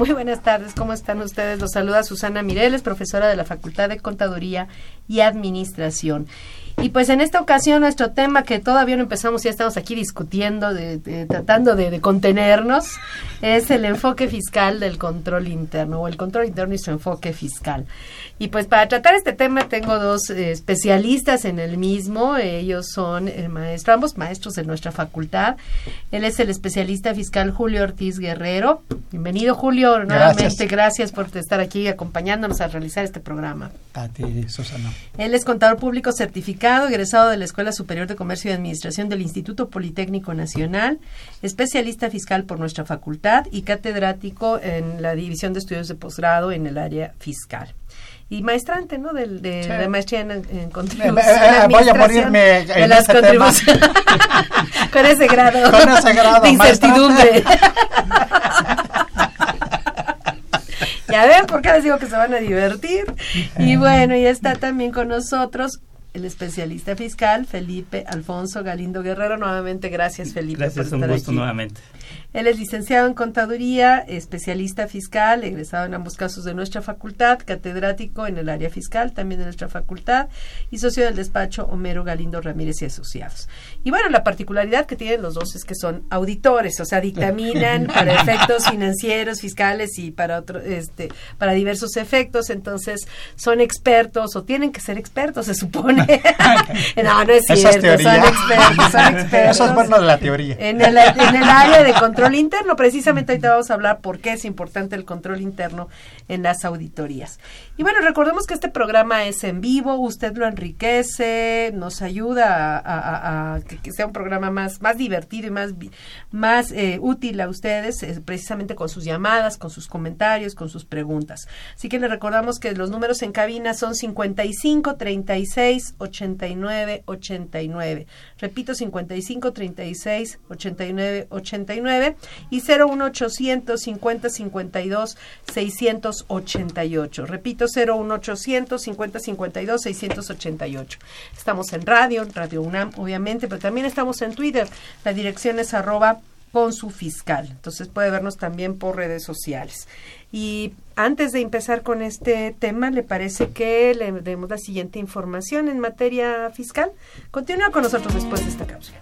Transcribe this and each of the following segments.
Muy buenas tardes, ¿cómo están ustedes? Los saluda Susana Mireles, profesora de la Facultad de Contaduría y Administración. Y pues en esta ocasión nuestro tema que todavía no empezamos, ya estamos aquí discutiendo, de, de- tratando de, de contenernos, es el enfoque fiscal del control interno, o el control interno y su enfoque fiscal. Y pues para tratar este tema tengo dos eh, especialistas en el mismo, ellos son el maestro, ambos maestros de nuestra facultad. Él es el especialista fiscal Julio Ortiz Guerrero. Bienvenido Julio, nuevamente gracias por estar aquí acompañándonos a realizar este programa. A ti, Susana. Él es contador público certificado, egresado de la Escuela Superior de Comercio y Administración del Instituto Politécnico Nacional, especialista fiscal por nuestra facultad y catedrático en la División de Estudios de Posgrado en el área fiscal. Y maestrante, ¿no? De, Sí. de maestría en, en Eh, contribución. eh, voy a morirme de las contribuciones. Con ese grado. Con ese grado, De incertidumbre. Ya ven, ¿por qué les digo que se van a divertir? Y bueno, y está también con nosotros el especialista fiscal Felipe Alfonso Galindo Guerrero. Nuevamente, gracias Felipe Gracias, por un estar gusto aquí. nuevamente. Él es licenciado en contaduría, especialista fiscal, egresado en ambos casos de nuestra facultad, catedrático en el área fiscal también de nuestra facultad y socio del despacho Homero Galindo Ramírez y Asociados. Y bueno, la particularidad que tienen los dos es que son auditores, o sea, dictaminan para efectos financieros, fiscales y para otro, este, para diversos efectos, entonces son expertos o tienen que ser expertos, se supone. no, no es Esa es cierto, teoría. son expertos, son expertos. Eso es bueno de la teoría. En el, en el área de control interno, precisamente ahorita vamos a hablar por qué es importante el control interno en las auditorías. Y bueno, recordemos que este programa es en vivo, usted lo enriquece, nos ayuda a, a- a que, que sea un programa más, más divertido y más, más eh, útil a ustedes, eh, precisamente con sus llamadas, con sus comentarios, con sus preguntas. Así que les recordamos que los números en cabina son 55 36 89 89. Repito, 55 36 89 89 y 01800 50 52 688. Repito, 01800 50 52 688. Estamos en radio, Radio UNAM, obviamente, pero también estamos en Twitter. La dirección es arroba con su fiscal. Entonces puede vernos también por redes sociales. Y antes de empezar con este tema, ¿le parece que le demos la siguiente información en materia fiscal? Continúa con nosotros después de esta cápsula.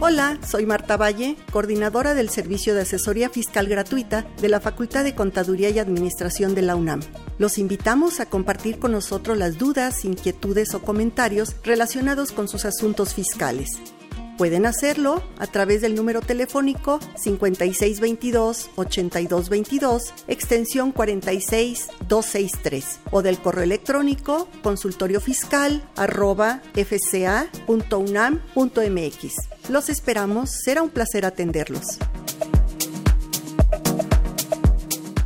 Hola, soy Marta Valle, coordinadora del Servicio de Asesoría Fiscal Gratuita de la Facultad de Contaduría y Administración de la UNAM. Los invitamos a compartir con nosotros las dudas, inquietudes o comentarios relacionados con sus asuntos fiscales. Pueden hacerlo a través del número telefónico 5622-8222, extensión 46263, o del correo electrónico consultoriofiscal arroba fca.unam.mx. Los esperamos, será un placer atenderlos.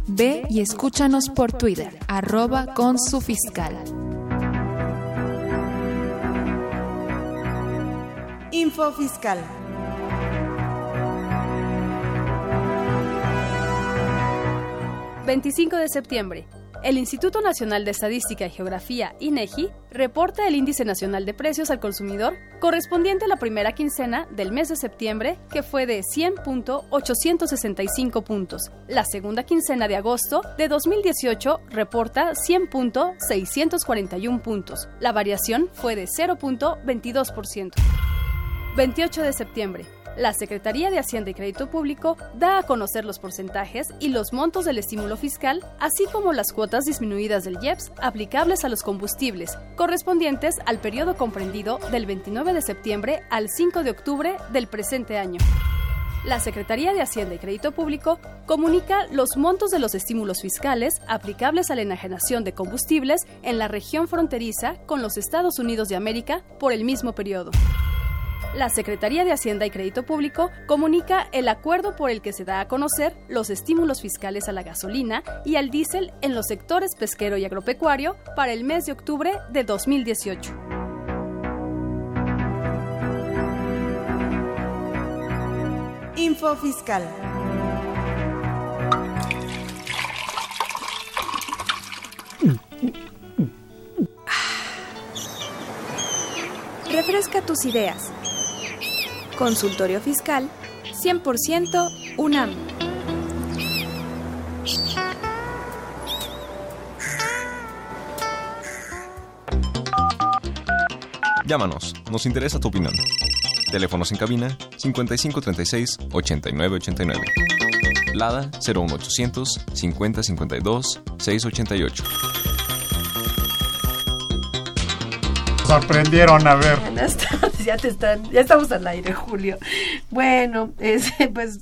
Ve y escúchanos por Twitter, arroba con su fiscal. Fiscal. – 25 de septiembre. El Instituto Nacional de Estadística y Geografía, INEGI, reporta el Índice Nacional de Precios al Consumidor correspondiente a la primera quincena del mes de septiembre, que fue de 100.865 puntos. La segunda quincena de agosto de 2018 reporta 100.641 puntos. La variación fue de 0.22%. 28 de septiembre. La Secretaría de Hacienda y Crédito Público da a conocer los porcentajes y los montos del estímulo fiscal, así como las cuotas disminuidas del IEPS aplicables a los combustibles, correspondientes al periodo comprendido del 29 de septiembre al 5 de octubre del presente año. La Secretaría de Hacienda y Crédito Público comunica los montos de los estímulos fiscales aplicables a la enajenación de combustibles en la región fronteriza con los Estados Unidos de América por el mismo periodo. La Secretaría de Hacienda y Crédito Público comunica el acuerdo por el que se da a conocer los estímulos fiscales a la gasolina y al diésel en los sectores pesquero y agropecuario para el mes de octubre de 2018. Info Fiscal. Refresca tus ideas. Consultorio Fiscal 100% UNAM. Llámanos, nos interesa tu opinión. Teléfonos en cabina 5536 8989. Lada 01800 5052 688. Sorprendieron a ver. Buenas tardes, ya te están, ya estamos al aire, Julio. Bueno, este, pues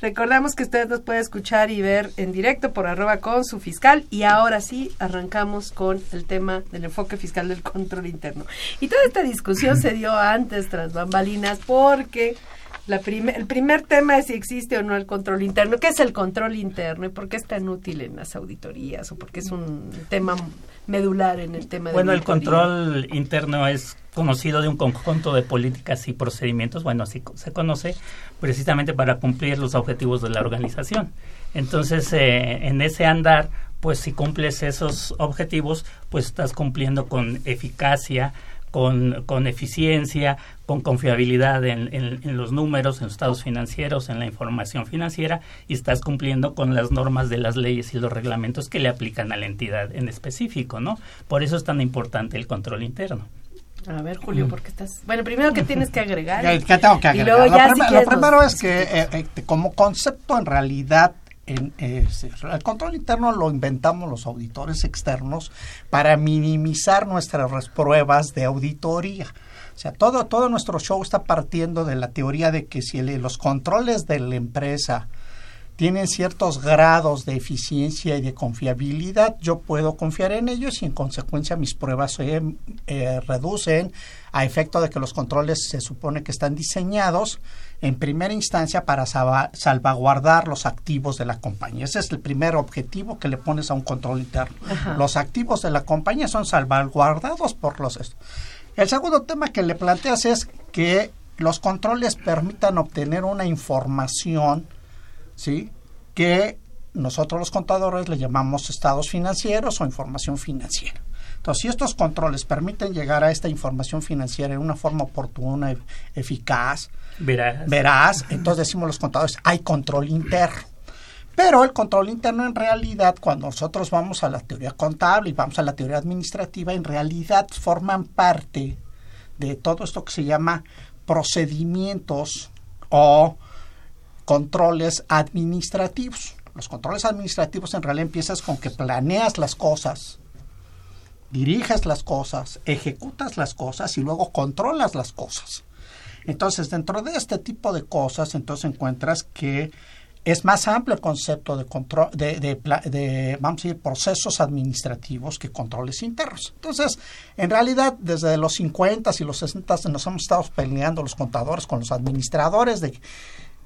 recordamos que ustedes nos pueden escuchar y ver en directo por arroba con su fiscal y ahora sí arrancamos con el tema del enfoque fiscal del control interno. Y toda esta discusión se dio antes tras bambalinas porque la el primer tema es si existe o no el control interno. ¿Qué es el control interno y por qué es tan útil en las auditorías o por qué es un tema medular en el tema de Bueno, el control interno es conocido de un conjunto de políticas y procedimientos, bueno, así se conoce, precisamente para cumplir los objetivos de la organización. Entonces, eh, en ese andar, pues si cumples esos objetivos, pues estás cumpliendo con eficacia, con, con eficiencia, con confiabilidad en, en, los números, en los estados financieros, en la información financiera y estás cumpliendo con las normas de las leyes y los reglamentos que le aplican a la entidad en específico, ¿no? Por eso es tan importante el control interno. A ver, Julio, ¿por qué estás...? Bueno, primero, ¿qué tienes que agregar? ¿Qué tengo que agregar? lo, primero es que eh, eh, como concepto en realidad eh, el control interno lo inventamos los auditores externos para minimizar nuestras pruebas de auditoría. O sea, todo, todo nuestro show está partiendo de la teoría de que si los controles de la empresa tienen ciertos grados de eficiencia y de confiabilidad, yo puedo confiar en ellos y en consecuencia mis pruebas se eh, reducen a efecto de que los controles se supone que están diseñados en primera instancia para salvaguardar los activos de la compañía. Ese es el primer objetivo que le pones a un control interno. Los activos de la compañía son salvaguardados por los... El segundo tema que le planteas es que los controles permitan obtener una información ¿sí? que nosotros los contadores le llamamos estados financieros o información financiera. Entonces, si estos controles permiten llegar a esta información financiera en una forma oportuna, eficaz, verás, verás entonces decimos los contadores, hay control interno. Pero el control interno en realidad, cuando nosotros vamos a la teoría contable y vamos a la teoría administrativa, en realidad forman parte de todo esto que se llama procedimientos o controles administrativos. Los controles administrativos en realidad empiezas con que planeas las cosas, diriges las cosas, ejecutas las cosas y luego controlas las cosas. Entonces, dentro de este tipo de cosas, entonces encuentras que es más amplio el concepto de control de, de, vamos a decir procesos administrativos que controles internos. Entonces, en realidad desde los 50 y los 60 nos hemos estado peleando los contadores con los administradores de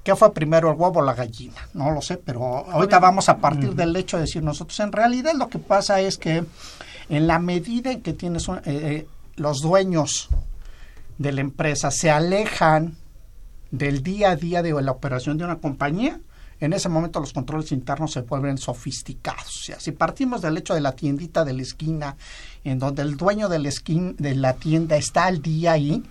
¿Qué fue primero el huevo o la gallina? No lo sé, pero ahorita vamos a partir del hecho de decir nosotros. En realidad lo que pasa es que en la medida en que tienes eh, eh, los dueños de la empresa se alejan del día a día de la operación de una compañía, en ese momento los controles internos se vuelven sofisticados. O sea, si partimos del hecho de la tiendita de la esquina, en donde el dueño de la, de la tienda está al día ahí,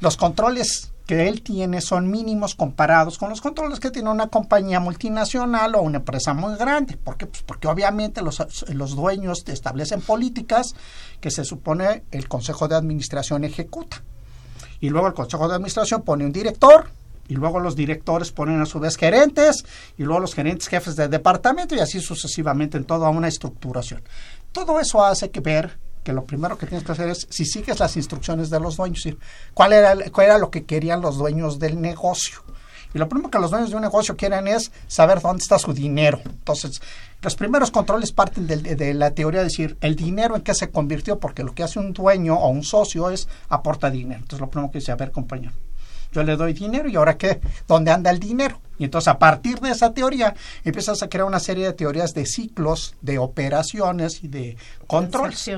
los controles que él tiene son mínimos comparados con los controles que tiene una compañía multinacional o una empresa muy grande. ¿Por qué? Pues porque obviamente los, los dueños establecen políticas que se supone el Consejo de Administración ejecuta. Y luego el Consejo de Administración pone un director y luego los directores ponen a su vez gerentes y luego los gerentes jefes de departamento y así sucesivamente en toda una estructuración. Todo eso hace que ver que lo primero que tienes que hacer es si sigues las instrucciones de los dueños, cuál era, cuál era lo que querían los dueños del negocio. Y lo primero que los dueños de un negocio quieren es saber dónde está su dinero. Entonces, los primeros controles parten de, de, la teoría de decir el dinero en qué se convirtió, porque lo que hace un dueño o un socio es aporta dinero. Entonces, lo primero que dice, a ver, compañero, yo le doy dinero y ahora qué, ¿dónde anda el dinero? Y entonces a partir de esa teoría empiezas a crear una serie de teorías de ciclos, de operaciones y de controles.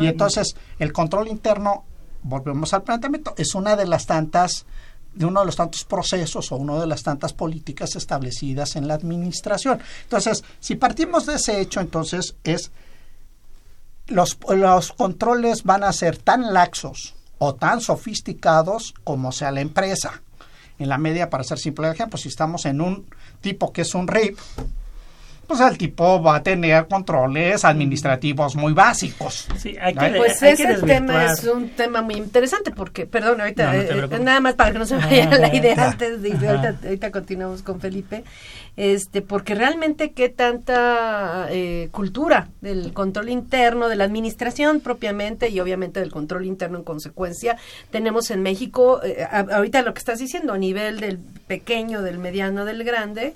Y entonces el control interno, volvemos al planteamiento, es una de las tantas de uno de los tantos procesos o una de las tantas políticas establecidas en la administración. Entonces, si partimos de ese hecho, entonces es los, los controles van a ser tan laxos o tan sofisticados como sea la empresa. En la media, para ser simple ejemplo, si estamos en un tipo que es un RIP, pues el tipo va a tener controles administrativos muy básicos. Sí, hay que, pues ese tema es un tema muy interesante porque, perdón, ahorita, eh, nada más para que no se vaya la idea antes de ahorita, ahorita, continuamos con Felipe, este, porque realmente qué tanta eh, cultura del control interno, de la administración propiamente y obviamente del control interno en consecuencia tenemos en México, eh, ahorita lo que estás diciendo, a nivel del pequeño, del mediano, del grande,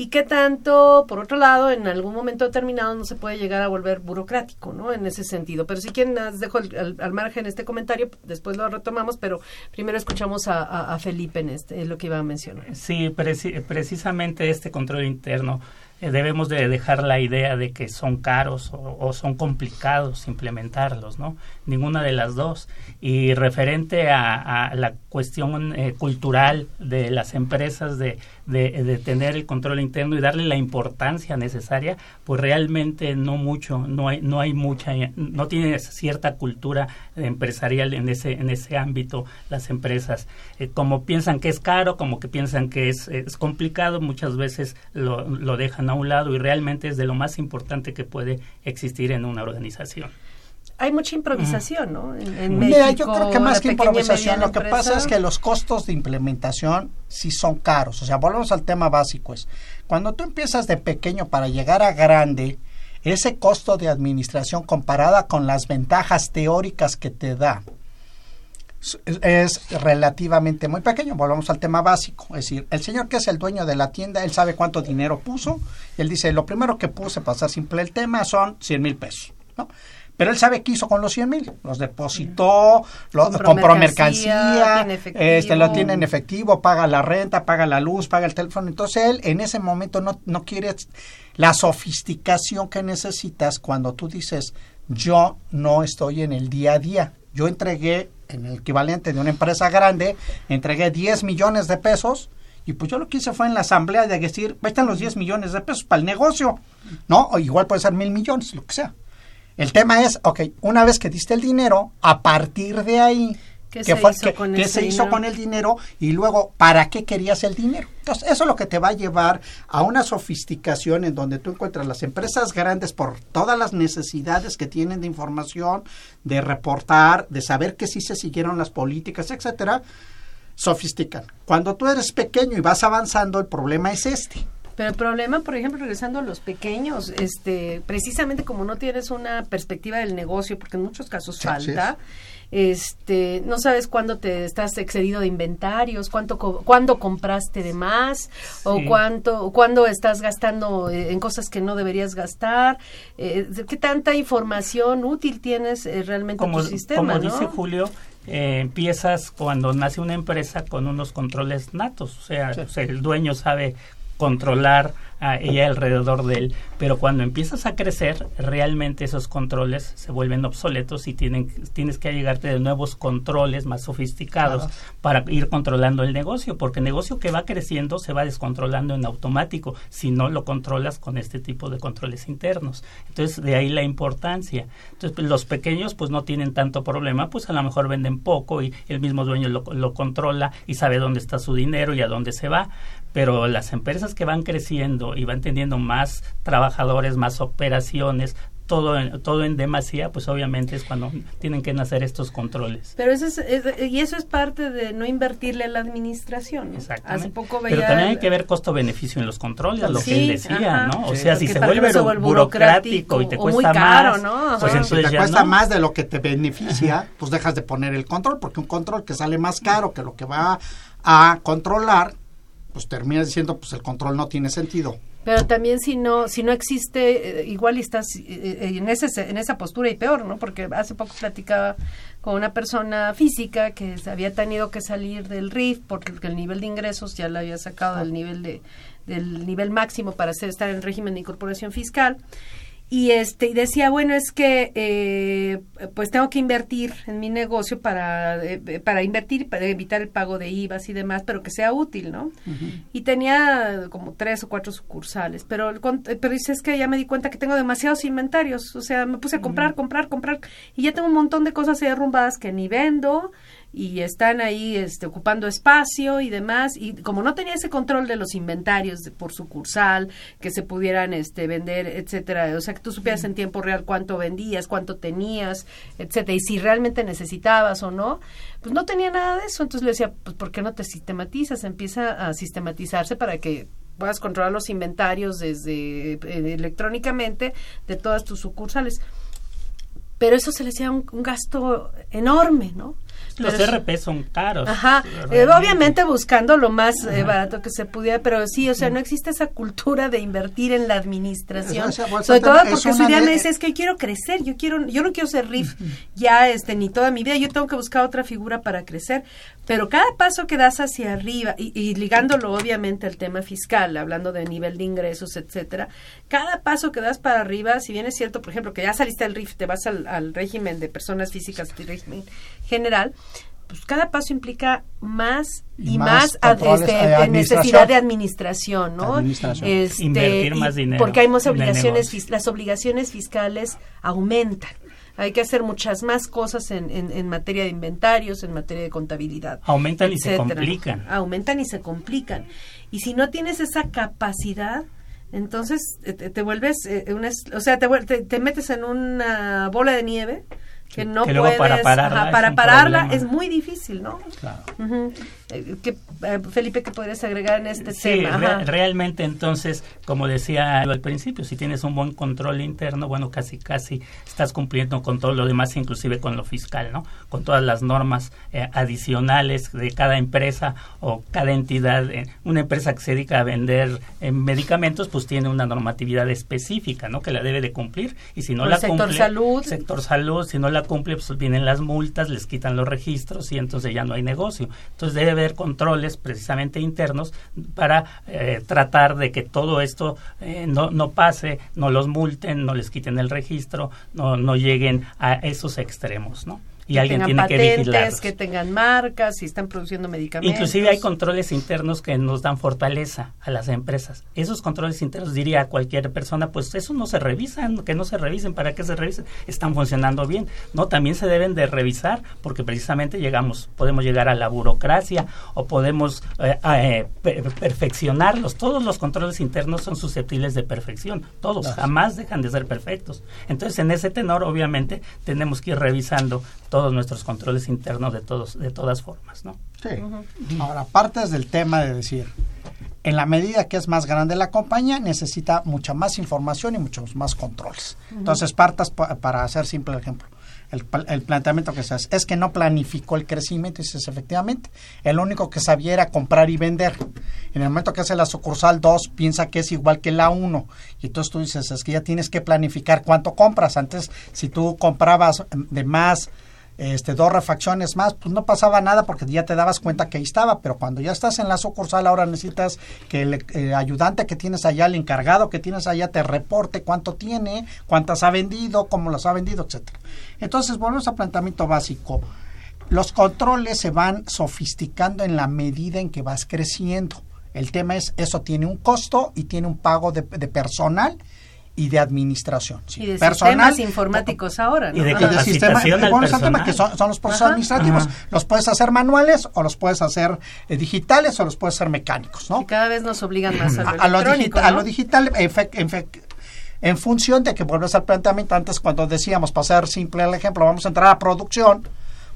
y qué tanto, por otro lado, en algún momento determinado no se puede llegar a volver burocrático, ¿no? En ese sentido. Pero si quieren, dejo al, margen este comentario, después lo retomamos, pero primero escuchamos a, Felipe en este, lo que iba a mencionar. Sí, precisamente este control interno eh, debemos de dejar la idea de que son caros o, son complicados implementarlos, ¿no? Ninguna de las dos. Y referente a, la cuestión eh, cultural de las empresas de, de, tener el control interno y darle la importancia necesaria, pues realmente no mucho, no hay, no hay mucha, no tiene cierta cultura empresarial en ese, en ese ámbito las empresas. Eh, como piensan que es caro, como que piensan que es, es complicado, muchas veces lo, lo dejan a un lado y realmente es de lo más importante que puede existir en una organización hay mucha improvisación, ¿no? En, Mira, yo creo que más que improvisación, lo que pasa es que los costos de implementación sí son caros. O sea, volvemos al tema básico. Es, cuando tú empiezas de pequeño para llegar a grande, ese costo de administración comparada con las ventajas teóricas que te da es relativamente muy pequeño. Volvamos al tema básico. Es decir, el señor que es el dueño de la tienda, él sabe cuánto dinero puso. Y él dice, lo primero que puse, para ser simple el tema, son 100 mil pesos. ¿no? Pero él sabe qué hizo con los 100 mil. Los depositó, compró, mercancía, este, lo tiene en efectivo, paga la renta, paga la luz, paga el teléfono. Entonces él en ese momento no, no quiere la sofisticación que necesitas cuando tú dices, yo no estoy en el día a día. Yo entregué en el equivalente de una empresa grande, entregué 10 millones de pesos y pues yo lo que hice fue en la asamblea de decir, ahí están los 10 millones de pesos para el negocio, ¿no? O igual puede ser mil millones, lo que sea. El tema es, ok, una vez que diste el dinero, a partir de ahí, ¿Qué, se, fue, hizo, con se hizo, con el dinero y luego para qué querías el dinero. Entonces, eso es lo que te va a llevar a una sofisticación en donde tú encuentras las empresas grandes por todas las necesidades que tienen de información, de reportar, de saber que sí se siguieron las políticas, etcétera, sofistican. Cuando tú eres pequeño y vas avanzando, el problema es este. Pero el problema, por ejemplo, regresando a los pequeños, este, precisamente como no tienes una perspectiva del negocio, porque en muchos casos falta, este, no sabes cuándo te estás excedido de inventarios, cuánto cuándo compraste de más o cuánto cuándo estás gastando eh, en cosas que no deberías gastar, eh, qué tanta información útil tienes eh, realmente como, tu sistema, como dice Julio, empiezas cuando nace una empresa con unos controles natos, o sea, el dueño sabe controlar a ella alrededor de él, pero cuando empiezas a crecer, realmente esos controles se vuelven obsoletos y tienen, tienes que llegarte de nuevos controles más sofisticados para ir controlando el negocio, porque el negocio que va creciendo se va descontrolando en automático si no lo controlas con este tipo de controles internos. Entonces, de ahí la importancia. Entonces, los pequeños pues no tienen tanto problema, pues a lo mejor venden poco y el mismo dueño lo, lo controla y sabe dónde está su dinero y a dónde se va, pero las empresas que van creciendo y van teniendo más trabajadores, más operaciones, todo en, todo en demasía, pues obviamente es cuando tienen que nacer estos controles. Pero eso es, y eso es parte de no invertirle a la administración. Hace poco veía Pero también hay que ver costo-beneficio en los controles, lo que él decía, ¿no? O sea, si se vuelve burocrático, y te cuesta más, ¿no? pues si te cuesta más de lo que te beneficia, pues dejas de poner el control, porque un control que sale más caro que lo que va a controlar, pues terminas diciendo, pues el control no tiene sentido. Pero también si no si no existe, eh, igual estás eh, eh, en, ese, en esa postura y peor, ¿no? Porque hace poco platicaba con una persona física que había tenido que salir del RIF porque el nivel de ingresos ya lo había sacado del nivel de del nivel máximo para hacer, estar en régimen de incorporación fiscal y este y decía bueno es que eh, pues tengo que invertir en mi negocio para eh, para invertir para evitar el pago de IVAs y demás pero que sea útil no y tenía como tres o cuatro sucursales pero pero dice es que ya me di cuenta que tengo demasiados inventarios o sea me puse a comprar comprar comprar y ya tengo un montón de cosas ahí arrumbadas que ni vendo y están ahí este, ocupando espacio y demás y como no tenía ese control de los inventarios por sucursal que se pudieran este vender etcétera o sea que tú supieras en tiempo real cuánto vendías cuánto tenías etcétera y si realmente necesitabas o no pues no tenía nada de eso. Entonces le decía pues por qué no te sistematizas empieza a sistematizarse para que puedas controlar los inventarios desde eh, electrónicamente de todas tus sucursales. Pero eso se le hacía un gasto enorme, ¿no? Los RP son caros. Ajá, eh, obviamente buscando lo más eh, barato que se pudiera, pero sí, o sea, no existe esa cultura de invertir en la administración. Sobre todo porque su idea me dice, es que quiero crecer, yo quiero yo no quiero ser RIF ya este ni toda mi vida, yo tengo que buscar otra figura para crecer, pero cada paso que das hacia arriba y, ligándolo obviamente al tema fiscal, hablando de nivel de ingresos, etcétera, cada paso que das para arriba, si bien es cierto, por ejemplo, que ya saliste del RIF, te vas al, al régimen de personas físicas, régimen general, pues cada paso implica más y, más, este, necesidad de administración, ¿no? Este, Invertir más dinero. Porque hay más obligaciones, las obligaciones fiscales aumentan. Hay que hacer muchas más cosas en, en, materia de inventarios, en materia de contabilidad. Aumentan y se complican. Aumentan y se complican. Y si no tienes esa capacidad, entonces eh, te, vuelves, eh, una, o sea, te, te metes en una bola de nieve que no puedes para pararla, para pararla es muy difícil, ¿no? Claro. Eh, eh, Felipe, ¿qué podrías agregar en este tema? realmente entonces, como decía al principio, si tienes un buen control interno, bueno, casi casi estás cumpliendo con todo lo demás, inclusive con lo fiscal, ¿no? Con todas las normas eh, adicionales de cada empresa o cada entidad. una empresa que se dedica a vender medicamentos, pues tiene una normatividad específica, ¿no? Que la debe de cumplir y si no la sector cumple, salud. sector salud, si no la cumple, pues vienen las multas, les quitan los registros y entonces ya no hay negocio. Entonces debe haber controles precisamente internos para eh, tratar de que todo esto eh, no, no pase, no los multen, no les quiten el registro, no, no lleguen a esos extremos, ¿no? Y que alguien tiene que vigilarlos. que tengan marcas, si están produciendo medicamentos. Inclusive hay controles internos que nos dan fortaleza a las empresas. Esos controles internos diría a cualquier persona, pues eso no se revisan, que no se revisen, ¿para qué se revisen? Están funcionando bien. No, también se deben de revisar porque precisamente llegamos, podemos llegar a la burocracia o podemos eh, eh, perfeccionarlos. Todos los controles internos son susceptibles de perfección, todos, jamás dejan de ser perfectos. Entonces, en ese tenor, obviamente, tenemos que ir revisando todos nuestros controles internos de todos de todas formas, ¿no? Sí. Ahora, partes del tema de decir, en la medida que es más grande la compañía, necesita mucha más información y muchos más controles. Entonces, partas para hacer simple ejemplo. El, el, planteamiento que se hace es que no planificó el crecimiento, y dices efectivamente, el único que sabía era comprar y vender. En el momento que hace la sucursal 2, piensa que es igual que la 1, y entonces tú dices, es que ya tienes que planificar cuánto compras. Antes, si tú comprabas de más este, dos refacciones más, pues no pasaba nada porque ya te dabas cuenta que ahí estaba, pero cuando ya estás en la sucursal ahora necesitas que el ayudante que tienes allá, el encargado que tienes allá te reporte cuánto tiene, cuántas ha vendido, cómo las ha vendido, etcétera. Entonces, volvemos al planteamiento básico. Los controles se van sofisticando en la medida en que vas creciendo. El tema es, eso tiene un costo y tiene un pago de personal y de administración. Sí. Y de sistemas informáticos ahora, ¿no? Y de capacitación al personal. que son, los procesos administrativos. Los puedes hacer manuales o los puedes hacer eh, digitales o los puedes hacer mecánicos, ¿no? Y cada vez nos obligan más a lo, a, lo, digital, a lo digital en función de que vuelves al planteamiento antes cuando decíamos, para ser simple el ejemplo, vamos a entrar a producción,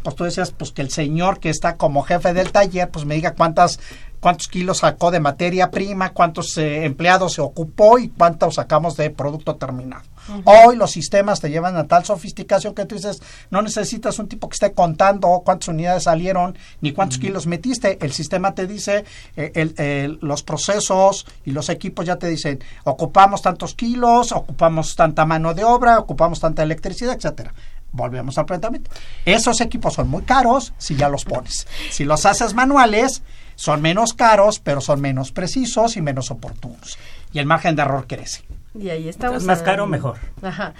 pues tú decías pues que el señor que está como jefe del taller pues me diga cuántas cuántos kilos sacó de materia prima, cuántos eh, empleados se ocupó y cuántos sacamos de producto terminado. Hoy los sistemas te llevan a tal sofisticación que tú dices, no necesitas un tipo que esté contando cuántas unidades salieron ni cuántos kilos metiste. El sistema te dice, eh, los procesos y los equipos ya te dicen, ocupamos tantos kilos, ocupamos tanta mano de obra, ocupamos tanta electricidad, etcétera volvemos al planteamiento. Esos equipos son muy caros si ya los pones. Si los haces manuales, son menos caros, pero son menos precisos y menos oportunos. Y el margen de error crece. Y ahí estamos. más caro, mejor. Ajá.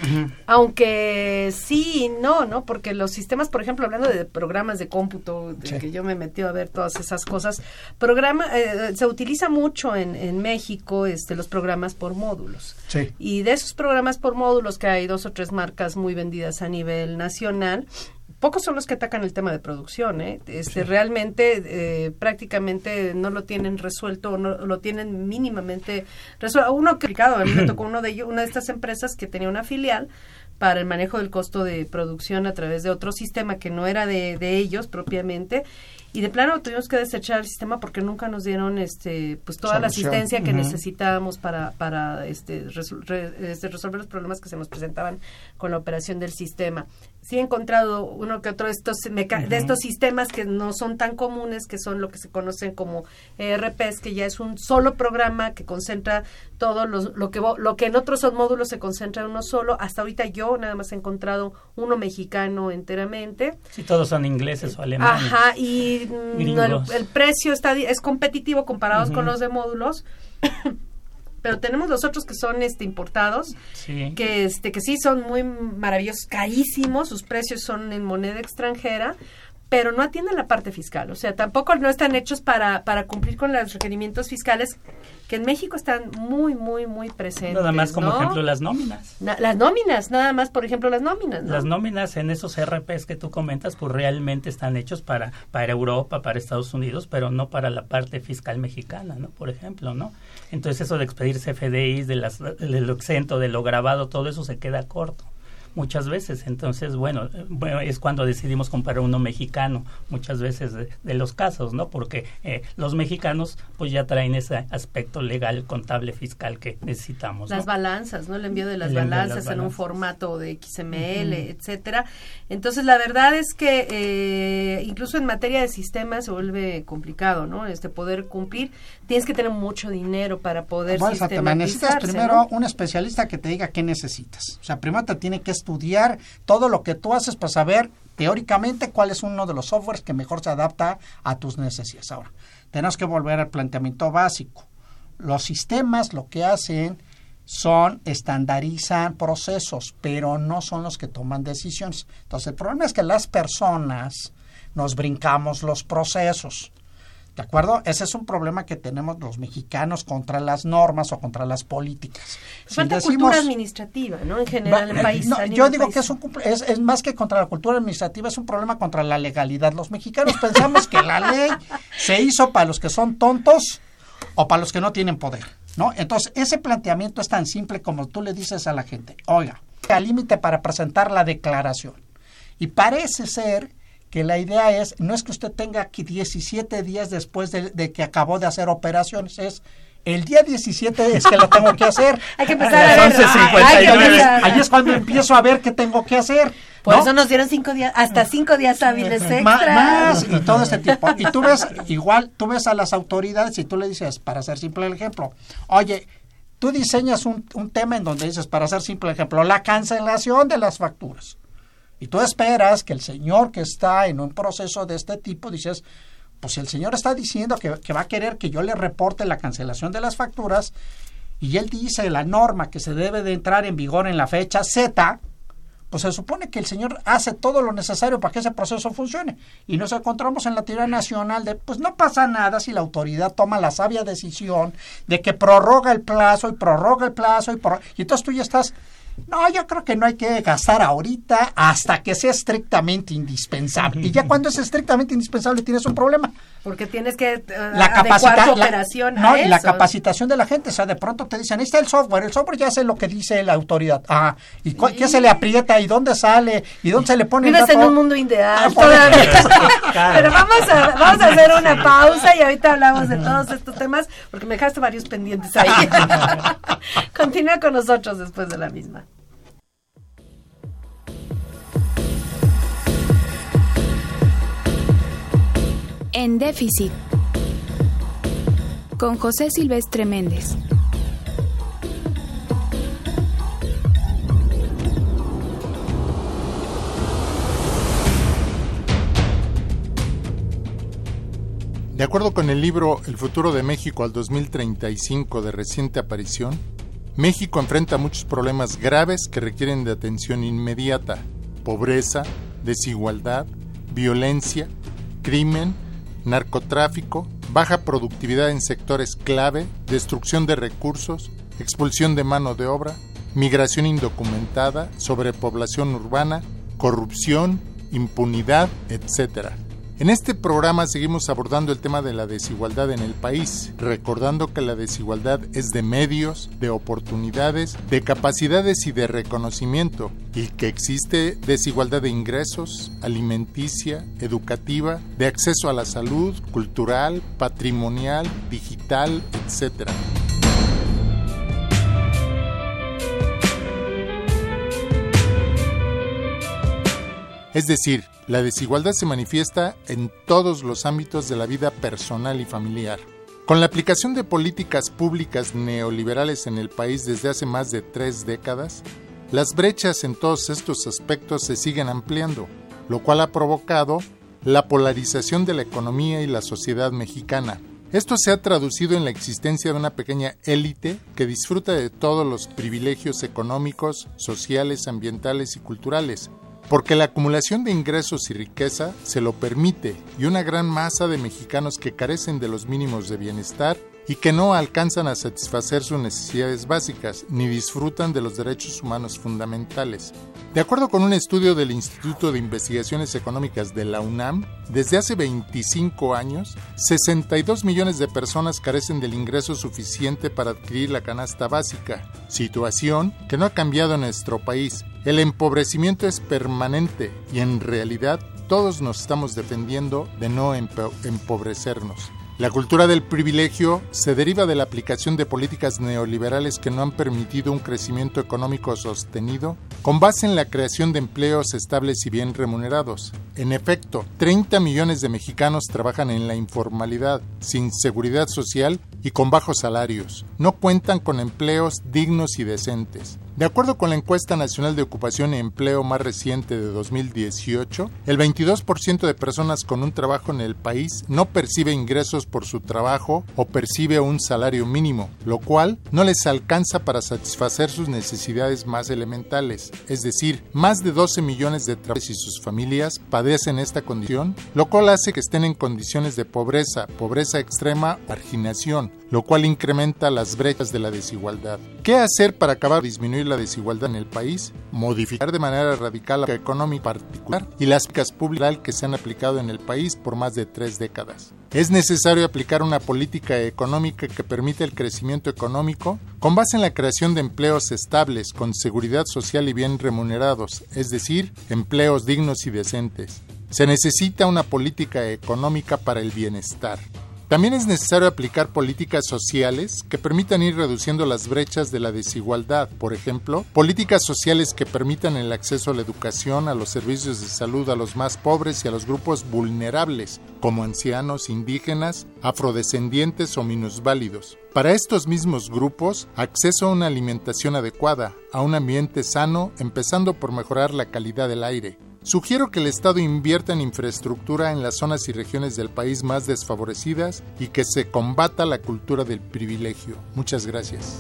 Aunque sí y no, ¿no? Porque los sistemas, por ejemplo, hablando de programas de cómputo, de que yo me metí a ver todas esas cosas, programa, eh, se utiliza mucho en, en México este, los programas por módulos. Sí. Y de esos programas por módulos, que hay dos o tres marcas muy vendidas a nivel nacional, pocos son los que atacan el tema de producción, ¿eh? Este, Realmente, eh, prácticamente no lo tienen resuelto, no lo tienen mínimamente resuelto. Uno que, a mí me tocó uno de ellos, una de estas empresas que tenía una filial para el manejo del costo de producción a través de otro sistema que no era de, de ellos propiamente y de plano tuvimos que desechar el sistema porque nunca nos dieron este pues toda la asistencia que necesitábamos para para este, este, resolver los problemas que se nos presentaban con la operación del sistema sí he encontrado uno que otro de estos de estos sistemas que no son tan comunes que son lo que se conocen como ERPs que ya es un solo programa que concentra todo lo que lo que en otros son módulos se concentra en uno solo. Hasta ahorita yo nada más he encontrado uno mexicano enteramente. Sí todos son ingleses o alemanes. Ajá y el, precio está es competitivo comparados con los de módulos. Pero tenemos los otros que son este importados que este que sí son muy maravillosos carísimos sus precios son en moneda extranjera pero no atienden la parte fiscal o sea tampoco no están hechos para para cumplir con los requerimientos fiscales que en México están muy, muy, muy presentes. Nada más como ejemplo las nóminas. las nóminas, nada más por ejemplo las nóminas. Las nóminas en esos RPs que tú comentas, pues realmente están hechos para, para Europa, para Estados Unidos, pero no para la parte fiscal mexicana, ¿no? Por ejemplo, ¿no? Entonces eso de expedir CFDIs, de, las, de lo exento, de lo grabado, todo eso se queda corto muchas veces. Entonces, bueno, es cuando decidimos comprar uno mexicano, muchas veces de, los casos, ¿no? Porque eh, los mexicanos pues ya traen ese aspecto legal, contable, fiscal que necesitamos. Las balanzas, ¿no? El envío de las, balanzas, en un formato de XML, etcétera. Entonces, la verdad es que eh, incluso en materia de sistemas se vuelve complicado, ¿no? Este poder cumplir, tienes que tener mucho dinero para poder bueno, necesitas primero un especialista que te diga qué necesitas. O sea, primero te tiene que estudiar todo lo que tú haces para saber teóricamente cuál es uno de los softwares que mejor se adapta a tus necesidades. Ahora, tenemos que volver al planteamiento básico. Los sistemas lo que hacen son estandarizan procesos, pero no son los que toman decisiones. Entonces, el problema es que las personas nos brincamos los procesos. ¿De acuerdo? Ese es un problema que tenemos los mexicanos contra las normas o contra las políticas. Falta cultura administrativa, ¿no? En general, en el país. yo digo que es, un, es, es, más que contra la cultura administrativa, es un problema contra la legalidad. Los mexicanos pensamos que la ley se hizo para los que son tontos o para los que no tienen poder, ¿no? Entonces, ese planteamiento es tan simple como tú le dices a la gente, oiga, al límite para presentar la declaración. Y parece ser que la idea es, no es que usted tenga aquí 17 días después de, que acabó de hacer operaciones, es el día 17 es que lo tengo que hacer. Hay que empezar a ver. ahí, es cuando empiezo a ver qué tengo que hacer. Por eso nos dieron cinco días, hasta cinco días hábiles extra. Más, y todo este tipo. Y tú ves, igual, tú ves a las autoridades y tú le dices, para hacer simple el ejemplo, oye, tú diseñas un, un tema en donde dices, para hacer simple el ejemplo, la cancelación de las facturas. Y tú esperas que el señor que está en un proceso de este tipo, dices, pues si el señor está diciendo que, va a querer que yo le reporte la cancelación de las facturas, y él dice la norma que se debe de entrar en vigor en la fecha Z, pues se supone que el señor hace todo lo necesario para que ese proceso funcione. Y nos encontramos en la teoría nacional de, pues no pasa nada si la autoridad toma la sabia decisión de que prorroga el plazo y prorroga el plazo y, y entonces tú ya estás No, yo creo que no hay que gastar ahorita hasta que sea estrictamente indispensable. Y ya cuando es estrictamente indispensable tienes un problema. Porque tienes que uh, la capacita, tu operación no, a y la eso. capacitación de la gente. O sea, de pronto te dicen, ahí está el software. El software ya hace lo que dice la autoridad. Ah, ¿y qué se le aprieta? ¿Y dónde sale? ¿Y dónde se le pone el Vives en un mundo ideal Ah, todavía. Pero vamos a, vamos a hacer una pausa y ahorita hablamos de todos estos temas porque me dejaste varios pendientes ahí. Continúa con nosotros después de la misma. En déficit. Con José Silvestre Méndez. De acuerdo con el libro El futuro de México al 2035 de reciente aparición, México enfrenta muchos problemas graves que requieren de atención inmediata. Pobreza, desigualdad, violencia, crimen, narcotráfico, baja productividad en sectores clave, destrucción de recursos, expulsión de mano de obra, migración indocumentada, sobrepoblación urbana, corrupción, impunidad, etc. En este programa seguimos abordando el tema de la desigualdad en el país, recordando que la desigualdad es de medios, de oportunidades, de capacidades y de reconocimiento, y que existe desigualdad de ingresos, alimenticia, educativa, de acceso a la salud, cultural, patrimonial, digital, etc. Es decir, la desigualdad se manifiesta en todos los ámbitos de la vida personal y familiar. Con la aplicación de políticas públicas neoliberales en el país desde hace más de tres décadas, las brechas en todos estos aspectos se siguen ampliando, lo cual ha provocado la polarización de la economía y la sociedad mexicana. Esto se ha traducido en la existencia de una pequeña élite que disfruta de todos los privilegios económicos, sociales, ambientales y culturales, porque la acumulación de ingresos y riqueza se lo permite y una gran masa de mexicanos que carecen de los mínimos de bienestar y que no alcanzan a satisfacer sus necesidades básicas ni disfrutan de los derechos humanos fundamentales. De acuerdo con un estudio del Instituto de Investigaciones Económicas de la UNAM, desde hace 25 años, 62 millones de personas carecen del ingreso suficiente para adquirir la canasta básica, situación que no ha cambiado en nuestro país. El empobrecimiento es permanente y en realidad todos nos estamos defendiendo de no empo empobrecernos. La cultura del privilegio se deriva de la aplicación de políticas neoliberales que no han permitido un crecimiento económico sostenido con base en la creación de empleos estables y bien remunerados. En efecto, 30 millones de mexicanos trabajan en la informalidad, sin seguridad social y con bajos salarios. No cuentan con empleos dignos y decentes. De acuerdo con la encuesta nacional de ocupación y empleo más reciente de 2018, el 22% de personas con un trabajo en el país no percibe ingresos por su trabajo o percibe un salario mínimo, lo cual no les alcanza para satisfacer sus necesidades más elementales. Es decir, más de 12 millones de trabajadores y sus familias padecen esta condición, lo cual hace que estén en condiciones de pobreza, pobreza extrema o marginación, lo cual incrementa las brechas de la desigualdad. ¿Qué hacer para acabar o disminuir la desigualdad en el país? Modificar de manera radical la economía particular y las políticas públicas que se han aplicado en el país por más de tres décadas. Es necesario aplicar una política económica que permita el crecimiento económico con base en la creación de empleos estables, con seguridad social y bien remunerados, es decir, empleos dignos y decentes. Se necesita una política económica para el bienestar. También es necesario aplicar políticas sociales que permitan ir reduciendo las brechas de la desigualdad, por ejemplo, políticas sociales que permitan el acceso a la educación, a los servicios de salud a los más pobres y a los grupos vulnerables, como ancianos, indígenas, afrodescendientes o minusválidos. Para estos mismos grupos, acceso a una alimentación adecuada, a un ambiente sano, empezando por mejorar la calidad del aire, Sugiero que el Estado invierta en infraestructura en las zonas y regiones del país más desfavorecidas y que se combata la cultura del privilegio. Muchas gracias.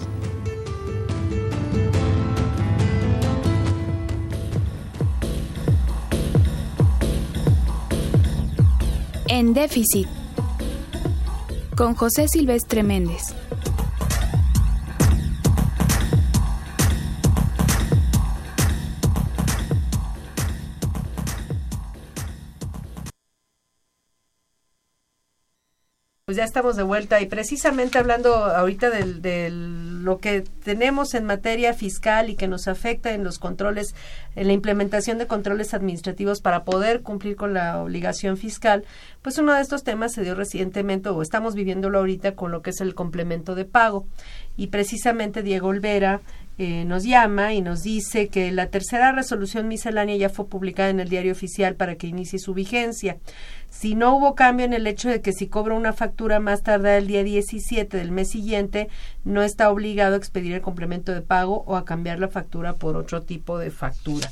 En déficit. Con José Silvestre Méndez. Pues ya estamos de vuelta y precisamente hablando ahorita de lo que tenemos en materia fiscal y que nos afecta en los controles, en la implementación de controles administrativos para poder cumplir con la obligación fiscal, pues uno de estos temas se dio recientemente o estamos viviéndolo ahorita con lo que es el complemento de pago. Y precisamente Diego Olvera eh, nos llama y nos dice que la tercera resolución miscelánea ya fue publicada en el diario oficial para que inicie su vigencia. Si no hubo cambio en el hecho de que si cobra una factura más tarde el día 17 del mes siguiente, no está obligado a expedir el complemento de pago o a cambiar la factura por otro tipo de factura.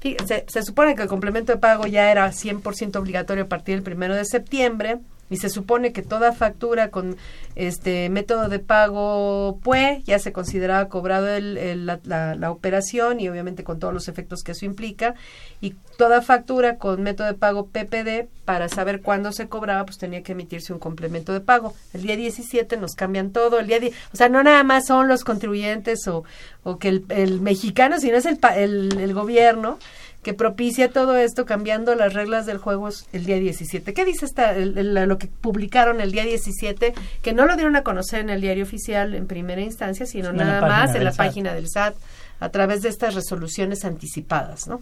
Fíjense, se supone que el complemento de pago ya era 100% obligatorio a partir del primero de septiembre y se supone que toda factura con este método de pago PUE ya se consideraba cobrado el, la, la, operación y obviamente con todos los efectos que eso implica y toda factura con método de pago PPD para saber cuándo se cobraba pues tenía que emitirse un complemento de pago. El día 17 nos cambian todo el día o sea no nada más son los contribuyentes o, o que el, el mexicano sino es el, el, el gobierno que propicia todo esto cambiando las reglas del juego el día 17. ¿Qué dice esta, lo que publicaron el día 17? Que no lo dieron a conocer en el diario oficial en primera instancia, sino nada más en la página del SAT a través de estas resoluciones anticipadas, ¿no?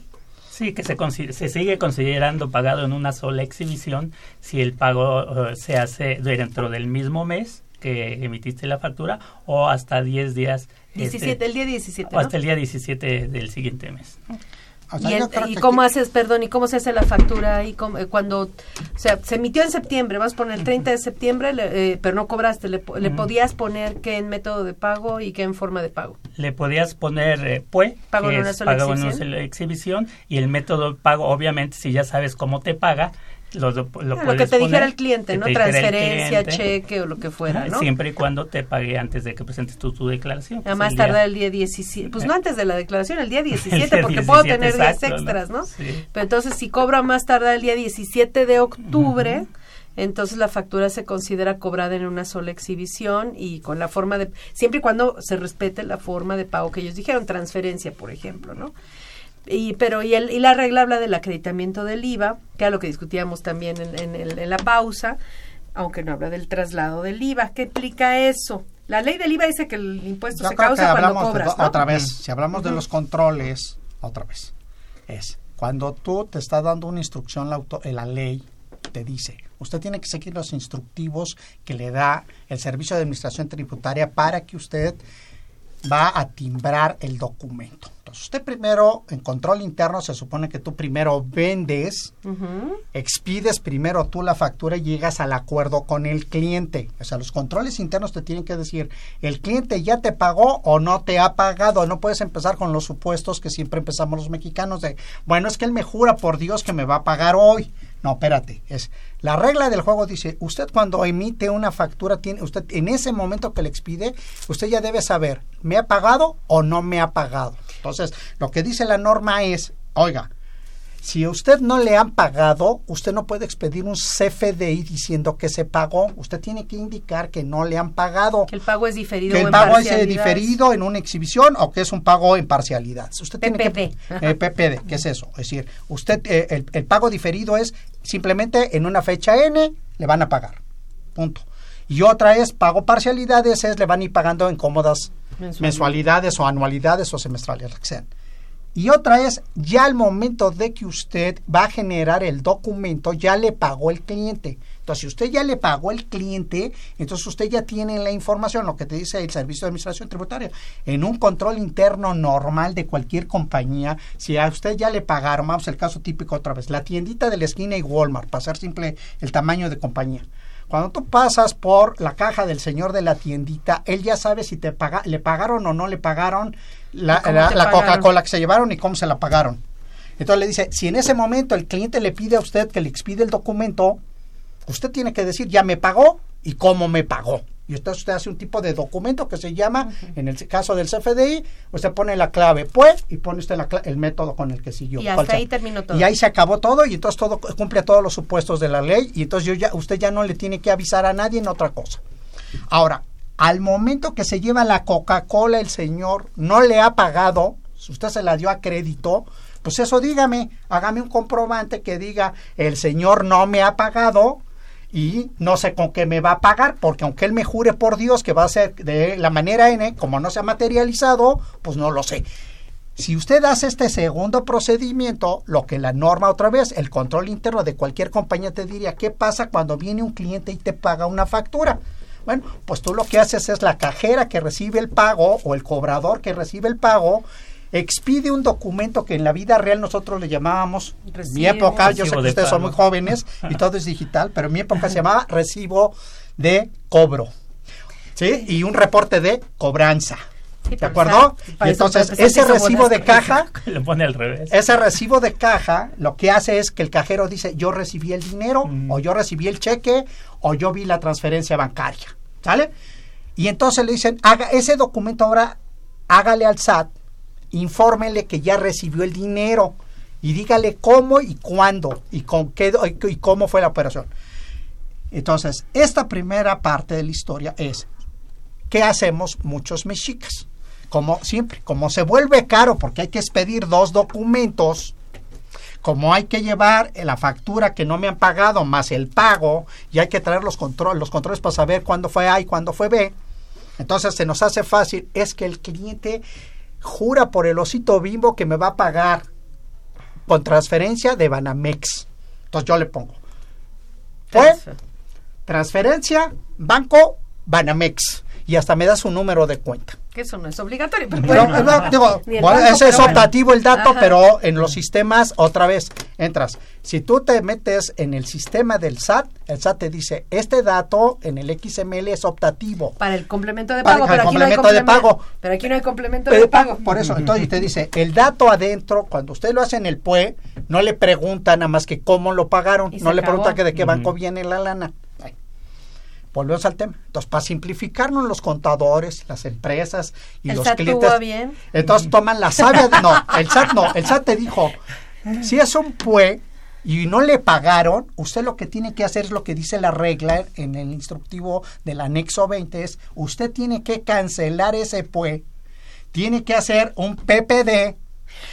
Sí, que se, se sigue considerando pagado en una sola exhibición si el pago eh, se hace dentro del mismo mes que emitiste la factura o hasta 10 días. 17, este, el día 17. O hasta el día 17 del siguiente mes y, cómo haces, perdón, y cómo se hace la factura y eh, cuando, o sea, se emitió en septiembre, vas a poner el 30 de septiembre, eh, pero no cobraste, le, podías poner qué en método de pago y qué en forma de pago. Le podías poner eh, PUE, pago, en una, sola pago en una sola exhibición, y el método de pago, obviamente, si ya sabes cómo te paga, lo, lo, lo que te dijera el cliente, ¿no? Transferencia, cheque o lo que fuera, ¿no? Siempre y cuando te pague antes de que presentes tu, tu declaración. Además tarda el día 17, pues no antes de la declaración, el día 17, porque puedo tener días extras, ¿no? Pero entonces si cobra más tarde el día 17 de octubre, entonces la factura se considera cobrada en una sola exhibición y con la forma de, siempre y cuando se respete la forma de pago que ellos dijeron, transferencia, por ejemplo, ¿no? Y pero y, el, y la regla habla del acreditamiento del IVA, que es lo que discutíamos también en, en, la pausa, aunque no habla del traslado del IVA. ¿Qué implica eso? La ley del IVA dice que el impuesto se causa cuando cobras. Otra vez, si hablamos de los controles, otra vez, es cuando tú te está dando una instrucción la, auto, la ley, te dice, usted tiene que seguir los instructivos que le da el Servicio de Administración Tributaria para que usted va a timbrar el documento. Entonces, usted primero, en control interno, se supone que tú primero vendes, expides primero tú la factura y llegas al acuerdo con el cliente. O sea, los controles internos te tienen que decir, el cliente ya te pagó o no te ha pagado. No puedes empezar con los supuestos que siempre empezamos los mexicanos de, bueno, es que él me jura por Dios que me va a pagar hoy. No, espérate, es la regla del juego dice, usted cuando emite una factura tiene usted en ese momento que le expide, usted ya debe saber, ¿me ha pagado o no me ha pagado? Entonces, lo que dice la norma es, oiga, si a usted no le han pagado, usted no puede expedir un CFDI diciendo que se pagó. Usted tiene que indicar que no le han pagado. Que el pago es diferido. Que el pago es diferido en una exhibición o que es un pago en parcialidad. Usted tiene PPD. Que, eh, PPD, ¿qué es eso? Es decir, usted eh, el, el, pago diferido es simplemente en una fecha N le van a pagar. Punto. Y otra es pago parcialidades, es le van a ir pagando en cómodas mensualidades o anualidades o semestrales, lo que sean. Y otra es, ya al momento de que usted va a generar el documento, ya le pagó el cliente. Entonces, si usted ya le pagó el cliente, entonces usted ya tiene la información, lo que te dice el Servicio de Administración Tributaria. En un control interno normal de cualquier compañía, si a usted ya le pagaron, vamos al caso típico otra vez, la tiendita de la esquina y Walmart, para ser simple el tamaño de compañía. Cuando tú pasas por la caja del señor de la tiendita, él ya sabe si te paga, le pagaron o no le pagaron la, Coca-Cola que se llevaron y cómo se la pagaron. Entonces le dice, si en ese momento el cliente le pide a usted que le expide el documento, usted tiene que decir, ya me pagó y cómo me pagó. Y entonces usted hace un tipo de documento que se llama, en el caso del CFDI, usted pone la clave pues y pone usted el método con el que siguió. Y hasta ahí terminó todo. Y ahí se acabó todo y entonces todo cumple todos los supuestos de la ley y entonces yo ya, usted ya no le tiene que avisar a nadie en otra cosa. Ahora, al momento que se lleva la Coca-Cola, el señor no le ha pagado, si usted se la dio a crédito, pues eso dígame, hágame un comprobante que diga, el señor no me ha pagado y no sé con qué me va a pagar, porque aunque él me jure por Dios que va a ser de la manera N, como no se ha materializado, pues no lo sé. Si usted hace este segundo procedimiento, lo que la norma otra vez, el control interno de cualquier compañía te diría, ¿qué pasa cuando viene un cliente y te paga una factura? Bueno, pues tú lo que haces es la cajera que recibe el pago o el cobrador que recibe el pago expide un documento que en la vida real nosotros le llamábamos, en mi época, yo sé que ustedes son muy jóvenes y todo es digital, pero en mi época se llamaba recibo de cobro. ¿Sí? Y un reporte de cobranza. ¿De acuerdo? Y entonces, ese recibo de caja, Le pone al revés. ese recibo de caja lo que hace es que el cajero dice, yo recibí el dinero, o yo recibí el cheque, o yo vi la transferencia bancaria. ¿Sale? Y entonces le dicen, haga ese documento ahora, hágale al SAT, infórmele que ya recibió el dinero y dígale cómo y cuándo y con qué y cómo fue la operación. Entonces, esta primera parte de la historia es ¿qué hacemos muchos mexicas? Como siempre, como se vuelve caro porque hay que expedir dos documentos, como hay que llevar la factura que no me han pagado más el pago y hay que traer los, control, los controles para saber cuándo fue A y cuándo fue B, entonces se nos hace fácil, es que el cliente jura por el osito bimbo que me va a pagar con transferencia de Banamex. Entonces yo le pongo. Fue transferencia, banco, Banamex. Y hasta me da su número de cuenta. Que eso no es obligatorio. Pero No, bueno. no, digo, Ni el bueno, banco, ese es bueno. optativo el dato, Ajá. pero en los sistemas, otra vez, entras. Si tú te metes en el sistema del SAT, el SAT te dice, este dato en el XML es optativo. Para el complemento de Para pago. el pero aquí no hay complemento de complemento- pago. Pero aquí no hay complemento Pero de pago. Por eso, entonces te dice, el dato adentro, cuando usted lo hace en el PUE, no le pregunta nada más que cómo lo pagaron, no le acabó. pregunta que de qué banco viene la lana. Volvemos al tema. Entonces, para simplificarnos los contadores, las empresas y ¿El los SAT clientes. tuvo bien? Entonces toman la sabia. No, el SAT no. El SAT te dijo, si es un PUE y no le pagaron, usted lo que tiene que hacer es lo que dice la regla en el instructivo del anexo 20, es usted tiene que cancelar ese PUE, tiene que hacer un PPD.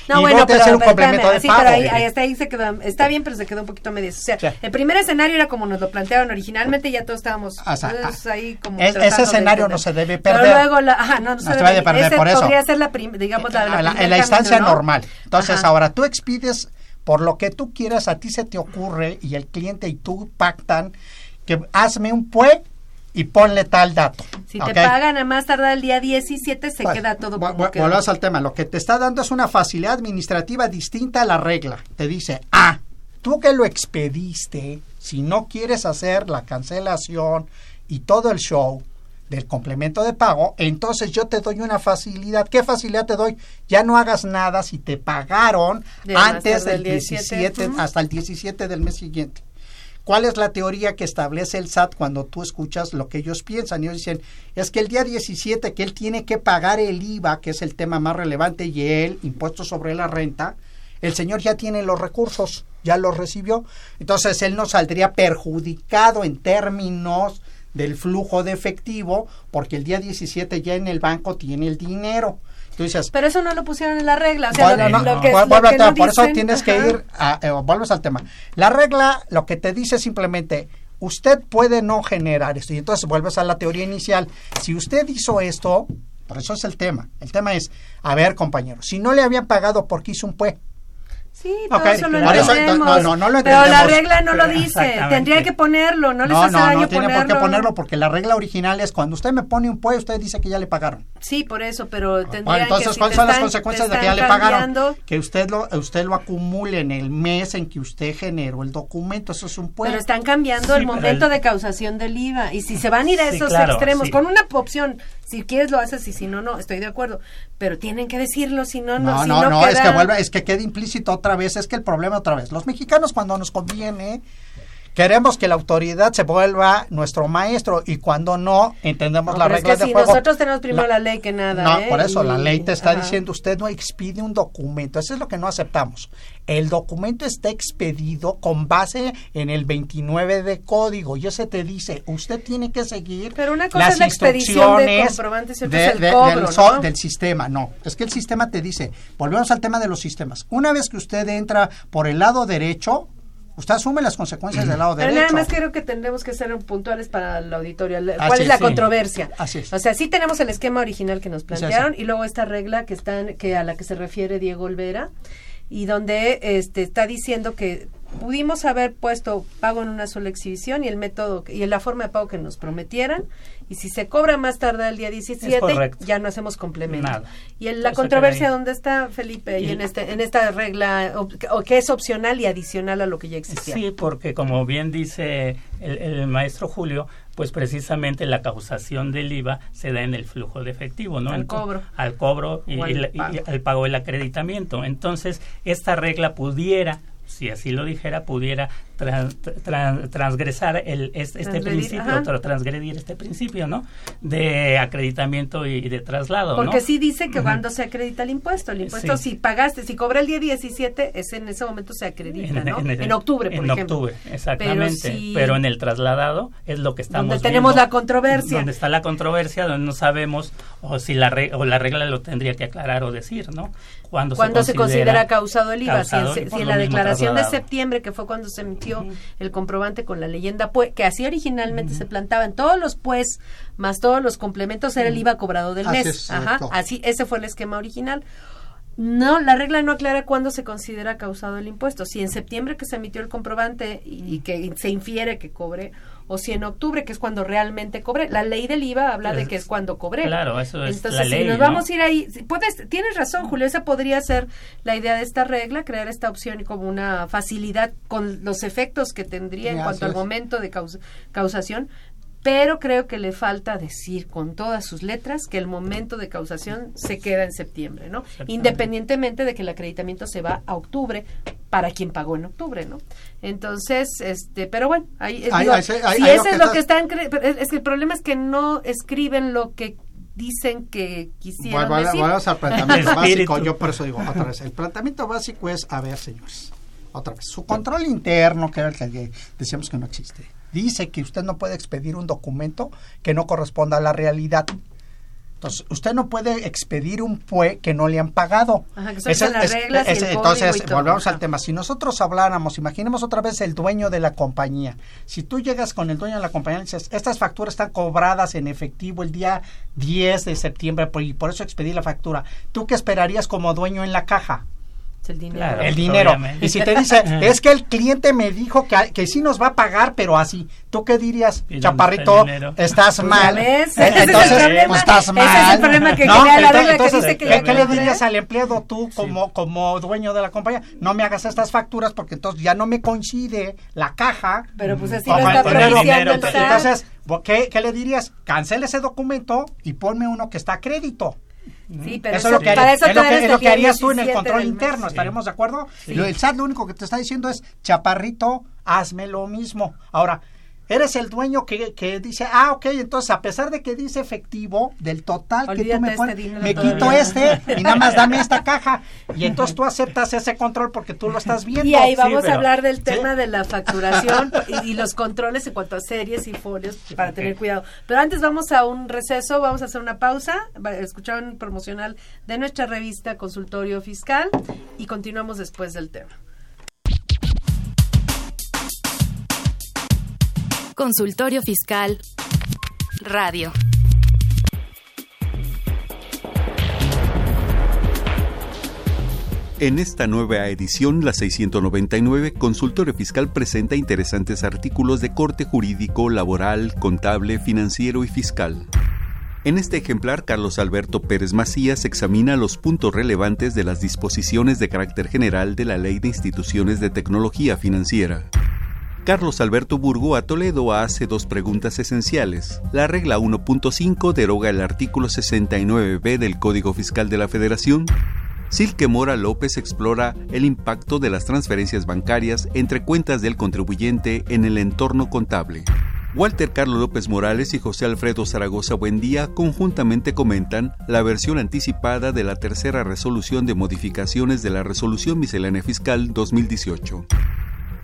No, y bueno, luego te pero, hacer un pero complemento espérame, de sí, pago. pero ahí, ahí está, ahí se quedó, está bien, pero se quedó un poquito a medias. O sea, Sí. el primer escenario era como nos lo plantearon originalmente, ya todos estábamos O sea, pues, ahí como es- tratando ese escenario no se debe Pero perder. luego, la, ajá, no, no se No se debe debe perder, ese por eso. podría ser la, prim- digamos, la, en la instancia camino, ¿no? normal. Entonces, Ajá. ahora tú expides por lo que tú quieras, a ti se te ocurre y el cliente y tú pactan que hazme un PUE y ponle tal dato. Si te pagan a más tardar el día 17, se queda todo como vo- quedó. Volvemos al tema. Lo que te está dando es una facilidad administrativa distinta a la regla. Te dice, ah, tú que lo expediste, si no quieres hacer la cancelación y todo el show del complemento de pago, entonces yo te doy una facilidad. ¿Qué facilidad te doy? Ya no hagas nada si te pagaron De antes del el 17, 17, ujú. hasta el 17 del mes siguiente. ¿Cuál es la teoría que establece el SAT cuando tú escuchas lo que ellos piensan? Ellos dicen, es que el día 17 que él tiene que pagar el IVA, que es el tema más relevante, y el impuesto sobre la renta, el señor ya tiene los recursos, ya los recibió. Entonces él no saldría perjudicado en términos del flujo de efectivo, porque el día 17 ya en el banco tiene el dinero. Tú dices, Pero eso no lo pusieron en la regla. O sea, bueno, lo, no, lo que, vu- lo vuelve al que tema, no por eso tienes que ir a, eh, vuelves al tema. La regla lo que te dice simplemente, usted puede no generar esto. Y entonces vuelves a la teoría inicial. Si usted hizo esto, por eso es el tema. El tema es, a ver, compañero, si no le habían pagado porque hizo un PUE, Sí, todo eso lo entendemos. no, no, no lo Pero la entendemos. regla no lo dice. Tendría que ponerlo. No, les no, hace no, daño no tiene ponerlo. por qué ponerlo porque la regla original es cuando usted me pone un PUE, usted dice que ya le pagaron. Sí, por eso, pero tendrían Bueno, entonces, que si ¿cuáles son las consecuencias de que ya le pagaron? Que usted lo, usted lo acumule en el mes en que usted generó el documento, eso es un PUE. Pero están cambiando Sí, el momento el- de causación del IVA. Y si se van a ir a Sí, esos claro, extremos, sí. con una opción, si quieres lo haces y si no, no, estoy de acuerdo. Pero tienen que decirlo, si no, no, No, si no, no, es queda- que vuelve, es que quede implícito otra vez, es que el problema otra vez. Los mexicanos cuando nos conviene queremos que la autoridad se vuelva nuestro maestro y cuando no entendemos No, la regla es que de si juego. nosotros tenemos primero la, ley que nada. No, ¿eh? por eso la ley te está ajá. diciendo usted no expide un documento, eso es lo que no aceptamos. El documento está expedido con base en el 29 de código y ese te dice, usted tiene que seguir Pero una cosa las es la expedición de comprobantes de- es el de- cobro, del, ¿no? del sistema. No, es que el sistema te dice, volvemos al tema de los sistemas. Una vez que usted entra por el lado derecho, Usted asume las consecuencias del lado Pero derecho. nada más creo que tendremos que ser puntuales para la auditorio. ¿Cuál Así es la sí. controversia? Así es. O sea, sí tenemos el esquema original que nos plantearon y luego esta regla que están que a la que se refiere Diego Olvera y donde este está diciendo que pudimos haber puesto pago en una sola exhibición y el método y la forma de pago que nos prometieran y si se cobra más tarde el día 17 correcto. ya no hacemos complemento. Nada. Y en la Eso controversia dónde está Felipe y Y- en este en esta regla o, o que es opcional y adicional a lo que ya existía. Sí, porque como bien dice el, el maestro Julio, pues precisamente la causación del IVA se da en el flujo de efectivo, ¿no? Al cobro. Al cobro y, al y al pago del acreditamiento. Entonces, esta regla pudiera si así lo dijera, pudiera tran- tran- transgresar el, este, este principio, ajá. transgredir este principio, ¿no? De acreditamiento y de traslado, Porque ¿no? sí dice que cuando se acredita el impuesto. El impuesto, Sí. si pagaste, si cobra el día 17, es en ese momento se acredita, ¿no? En, el- octubre, por en ejemplo. octubre, exactamente. Pero Pero, sí- en el trasladado es lo que estamos Donde tenemos viendo, la controversia. Donde está la controversia, donde no sabemos o si la, re- o la regla lo tendría que aclarar o decir, ¿no? Cuando, Cuando se considera causado el IVA, si en, se- si en la declaración de septiembre, que fue cuando se el comprobante con la leyenda, pues, que así originalmente se plantaban todos los pues más todos los complementos era el IVA cobrado del Así mes. es, Ajá, así ese fue el esquema original. No, la regla no aclara cuándo se considera causado el impuesto. Si en septiembre que se emitió el comprobante y, y que se infiere que cobre, o si en octubre que es cuando realmente cobre. La ley del IVA habla de que es cuando cobre. Claro, eso es Entonces, la si ley, nos ¿no? vamos a ir ahí, puedes, tienes razón, Julio, esa podría ser la idea de esta regla, crear esta opción como una facilidad con los efectos que tendría en cuanto al momento de causa- causación, pero creo que le falta decir con todas sus letras que el momento de causación se queda en septiembre, ¿no? Independientemente de que el acreditamiento se va a octubre para quien pagó en octubre, ¿no? Entonces, este, pero bueno, ahí, eh, digo, se- ahí- si eso es que lo que están, es es que el problema es que no escriben lo que dicen que quisieron Bueno, decir. Vamos al planteamiento básico. Yo por eso digo otra vez. El planteamiento básico es, a ver, señores, otra vez. Su control interno, que era el que decíamos que no existe, dice que usted no puede expedir un documento que no corresponda a la realidad. Entonces, usted no puede expedir un PUE que no le han pagado. Ajá, que es- y el entonces, y volvemos al tema. Si nosotros habláramos, imaginemos otra vez el dueño de la compañía. Si tú llegas con el dueño de la compañía y dices, estas facturas están cobradas en efectivo el día 10 de septiembre por- y por eso expedí la factura. ¿Tú qué esperarías como dueño en la caja? Es el dinero. Claro. el dinero. obviamente. Y si te dice, es que el cliente me dijo que, que sí nos va a pagar, pero así. ¿Tú qué dirías, ¿Y dónde chaparrito? Estás Pues mal. ves, Eh, es Entonces, problema. pues estás Ese mal. es el problema que ¿No? la Entonces- que entonces, dice que ¿qué, le dirías al empleado tú como, como dueño de la compañía? No me hagas estas facturas porque entonces ya no me coincide la caja. Pero pues así lo el está dinero. el. Entonces, ¿qué, ¿qué le dirías? Cancele ese documento y ponme uno que está a crédito. Sí, pero Eso es lo que, para haría- eso es lo que, es lo que harías tú en el 17 control interno, ¿estaremos de acuerdo? Sí. Lo- El SAT lo único que te está diciendo es, chaparrito, hazme lo mismo. Ahora, eres el dueño que, que dice, ah, ok, entonces a pesar de que dice efectivo, del total que tú me este pones, me todavía. quito este y nada más dame esta caja. Y entonces tú aceptas ese control porque tú lo estás viendo. Y ahí vamos pero- a hablar del ¿Sí? tema de la facturación y, y los controles en cuanto a series y folios para tener cuidado. Pero antes vamos a un receso, vamos a hacer una pausa, escuchar un promocional de nuestra revista Consultorio Fiscal y continuamos después del tema. Consultorio Fiscal Radio. En esta nueva edición, la 699, Consultorio Fiscal presenta interesantes artículos de corte jurídico, laboral, contable, financiero y fiscal. En este ejemplar, Carlos Alberto Pérez Macías examina los puntos relevantes de las disposiciones de carácter general de la Ley de Instituciones de Tecnología Financiera. Carlos Alberto Burgo a Toledo hace dos preguntas esenciales. La regla 1.5 deroga el artículo 69b del Código Fiscal de la Federación. Silke Mora López explora el impacto de las transferencias bancarias entre cuentas del contribuyente en el entorno contable. Walter Carlos López Morales y José Alfredo Zaragoza Buendía conjuntamente comentan la versión anticipada de la tercera resolución de modificaciones de la Resolución Miscelánea Fiscal 2018.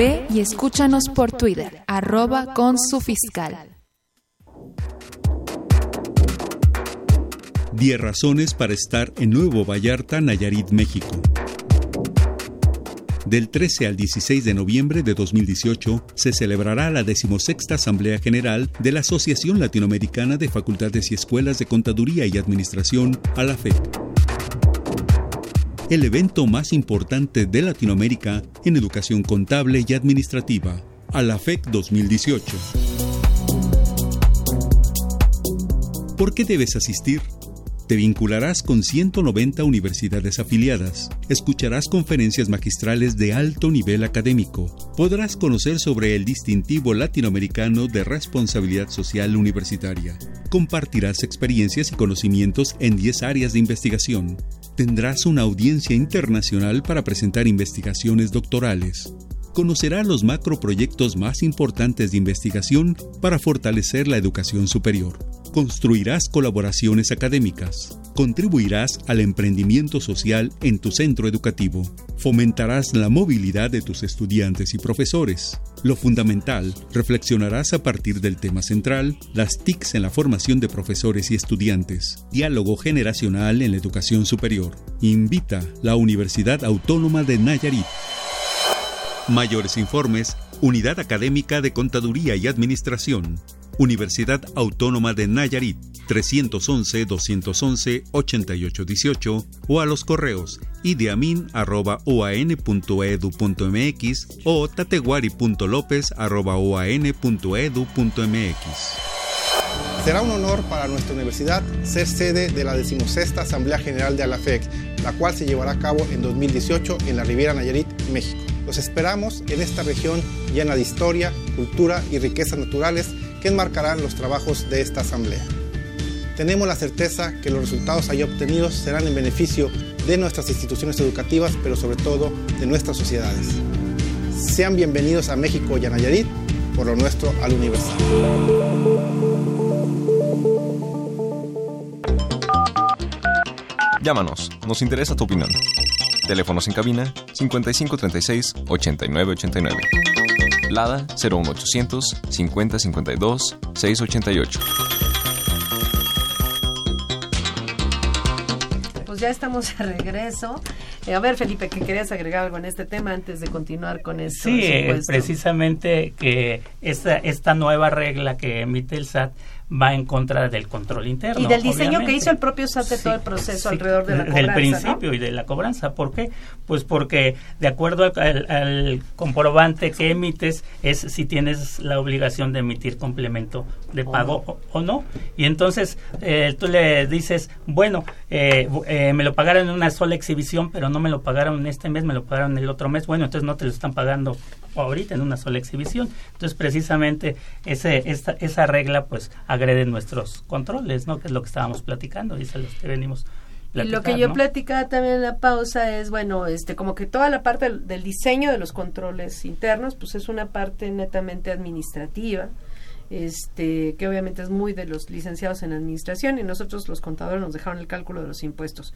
Ve y escúchanos por Twitter, arroba con su fiscal. 10 razones para estar en Nuevo Vallarta, Nayarit, México. Del 13 al 16 de noviembre de 2018 se celebrará la decimosexta Asamblea General de la Asociación Latinoamericana de Facultades y Escuelas de Contaduría y Administración, ALAFED el evento más importante de Latinoamérica en educación contable y administrativa, a la FEC 2018. ¿Por qué debes asistir? Te vincularás con 190 universidades afiliadas, escucharás conferencias magistrales de alto nivel académico, podrás conocer sobre el distintivo latinoamericano de responsabilidad social universitaria, compartirás experiencias y conocimientos en 10 áreas de investigación, tendrás una audiencia internacional para presentar investigaciones doctorales. Conocerá los macroproyectos más importantes de investigación para fortalecer la educación superior. Construirás colaboraciones académicas. Contribuirás al emprendimiento social en tu centro educativo. Fomentarás la movilidad de tus estudiantes y profesores. Lo fundamental, reflexionarás a partir del tema central, las TICs en la formación de profesores y estudiantes, diálogo generacional en la educación superior. Invita la Universidad Autónoma de Nayarit. Mayores informes, Unidad Académica de Contaduría y Administración, Universidad Autónoma de Nayarit, 311-211-8818 o a los correos ideamin.oan.edu.mx o tateguari.lopez.oan.edu.mx. Será un honor para nuestra universidad ser sede de la decimosexta Asamblea General de ALAFEC, la cual se llevará a cabo en 2018 en la Riviera Nayarit, México. Los esperamos en esta región llena de historia, cultura y riquezas naturales que enmarcarán los trabajos de esta Asamblea. Tenemos la certeza que los resultados allí obtenidos serán en beneficio de nuestras instituciones educativas, pero sobre todo de nuestras sociedades. Sean bienvenidos a México y a Nayarit, por lo nuestro al universal. Llámanos, nos interesa tu opinión. Teléfonos en cabina 5536 8989. Lada 01800 5052 688. Pues ya estamos de regreso. Eh, a ver, Felipe, que querías agregar algo en este tema antes de continuar con esto. Sí, eh, precisamente que esta, esta nueva regla que emite el SAT va en contra del control interno. Y del diseño que hizo el propio SAT de todo el proceso alrededor de la cobranza. Del principio y de la cobranza. ¿Por qué? Pues porque de acuerdo al, comprobante que emites es si tienes la obligación de emitir complemento de pago o, no. Y entonces eh, tú le dices, bueno, eh, eh, me lo pagaron en una sola exhibición, pero no me lo pagaron este mes, me lo pagaron el otro mes. Bueno, entonces no te lo están pagando ahorita en una sola exhibición. Entonces, precisamente ese, esta, esa regla pues agrede nuestros controles, ¿no? Que es lo que estábamos platicando y es lo que venimos y lo que yo platicaba también en la pausa es, bueno, este, como que toda la parte del, del, diseño de los controles internos, pues es una parte netamente administrativa, este, que obviamente es muy de los licenciados en administración y nosotros los contadores nos dejaron el cálculo de los impuestos.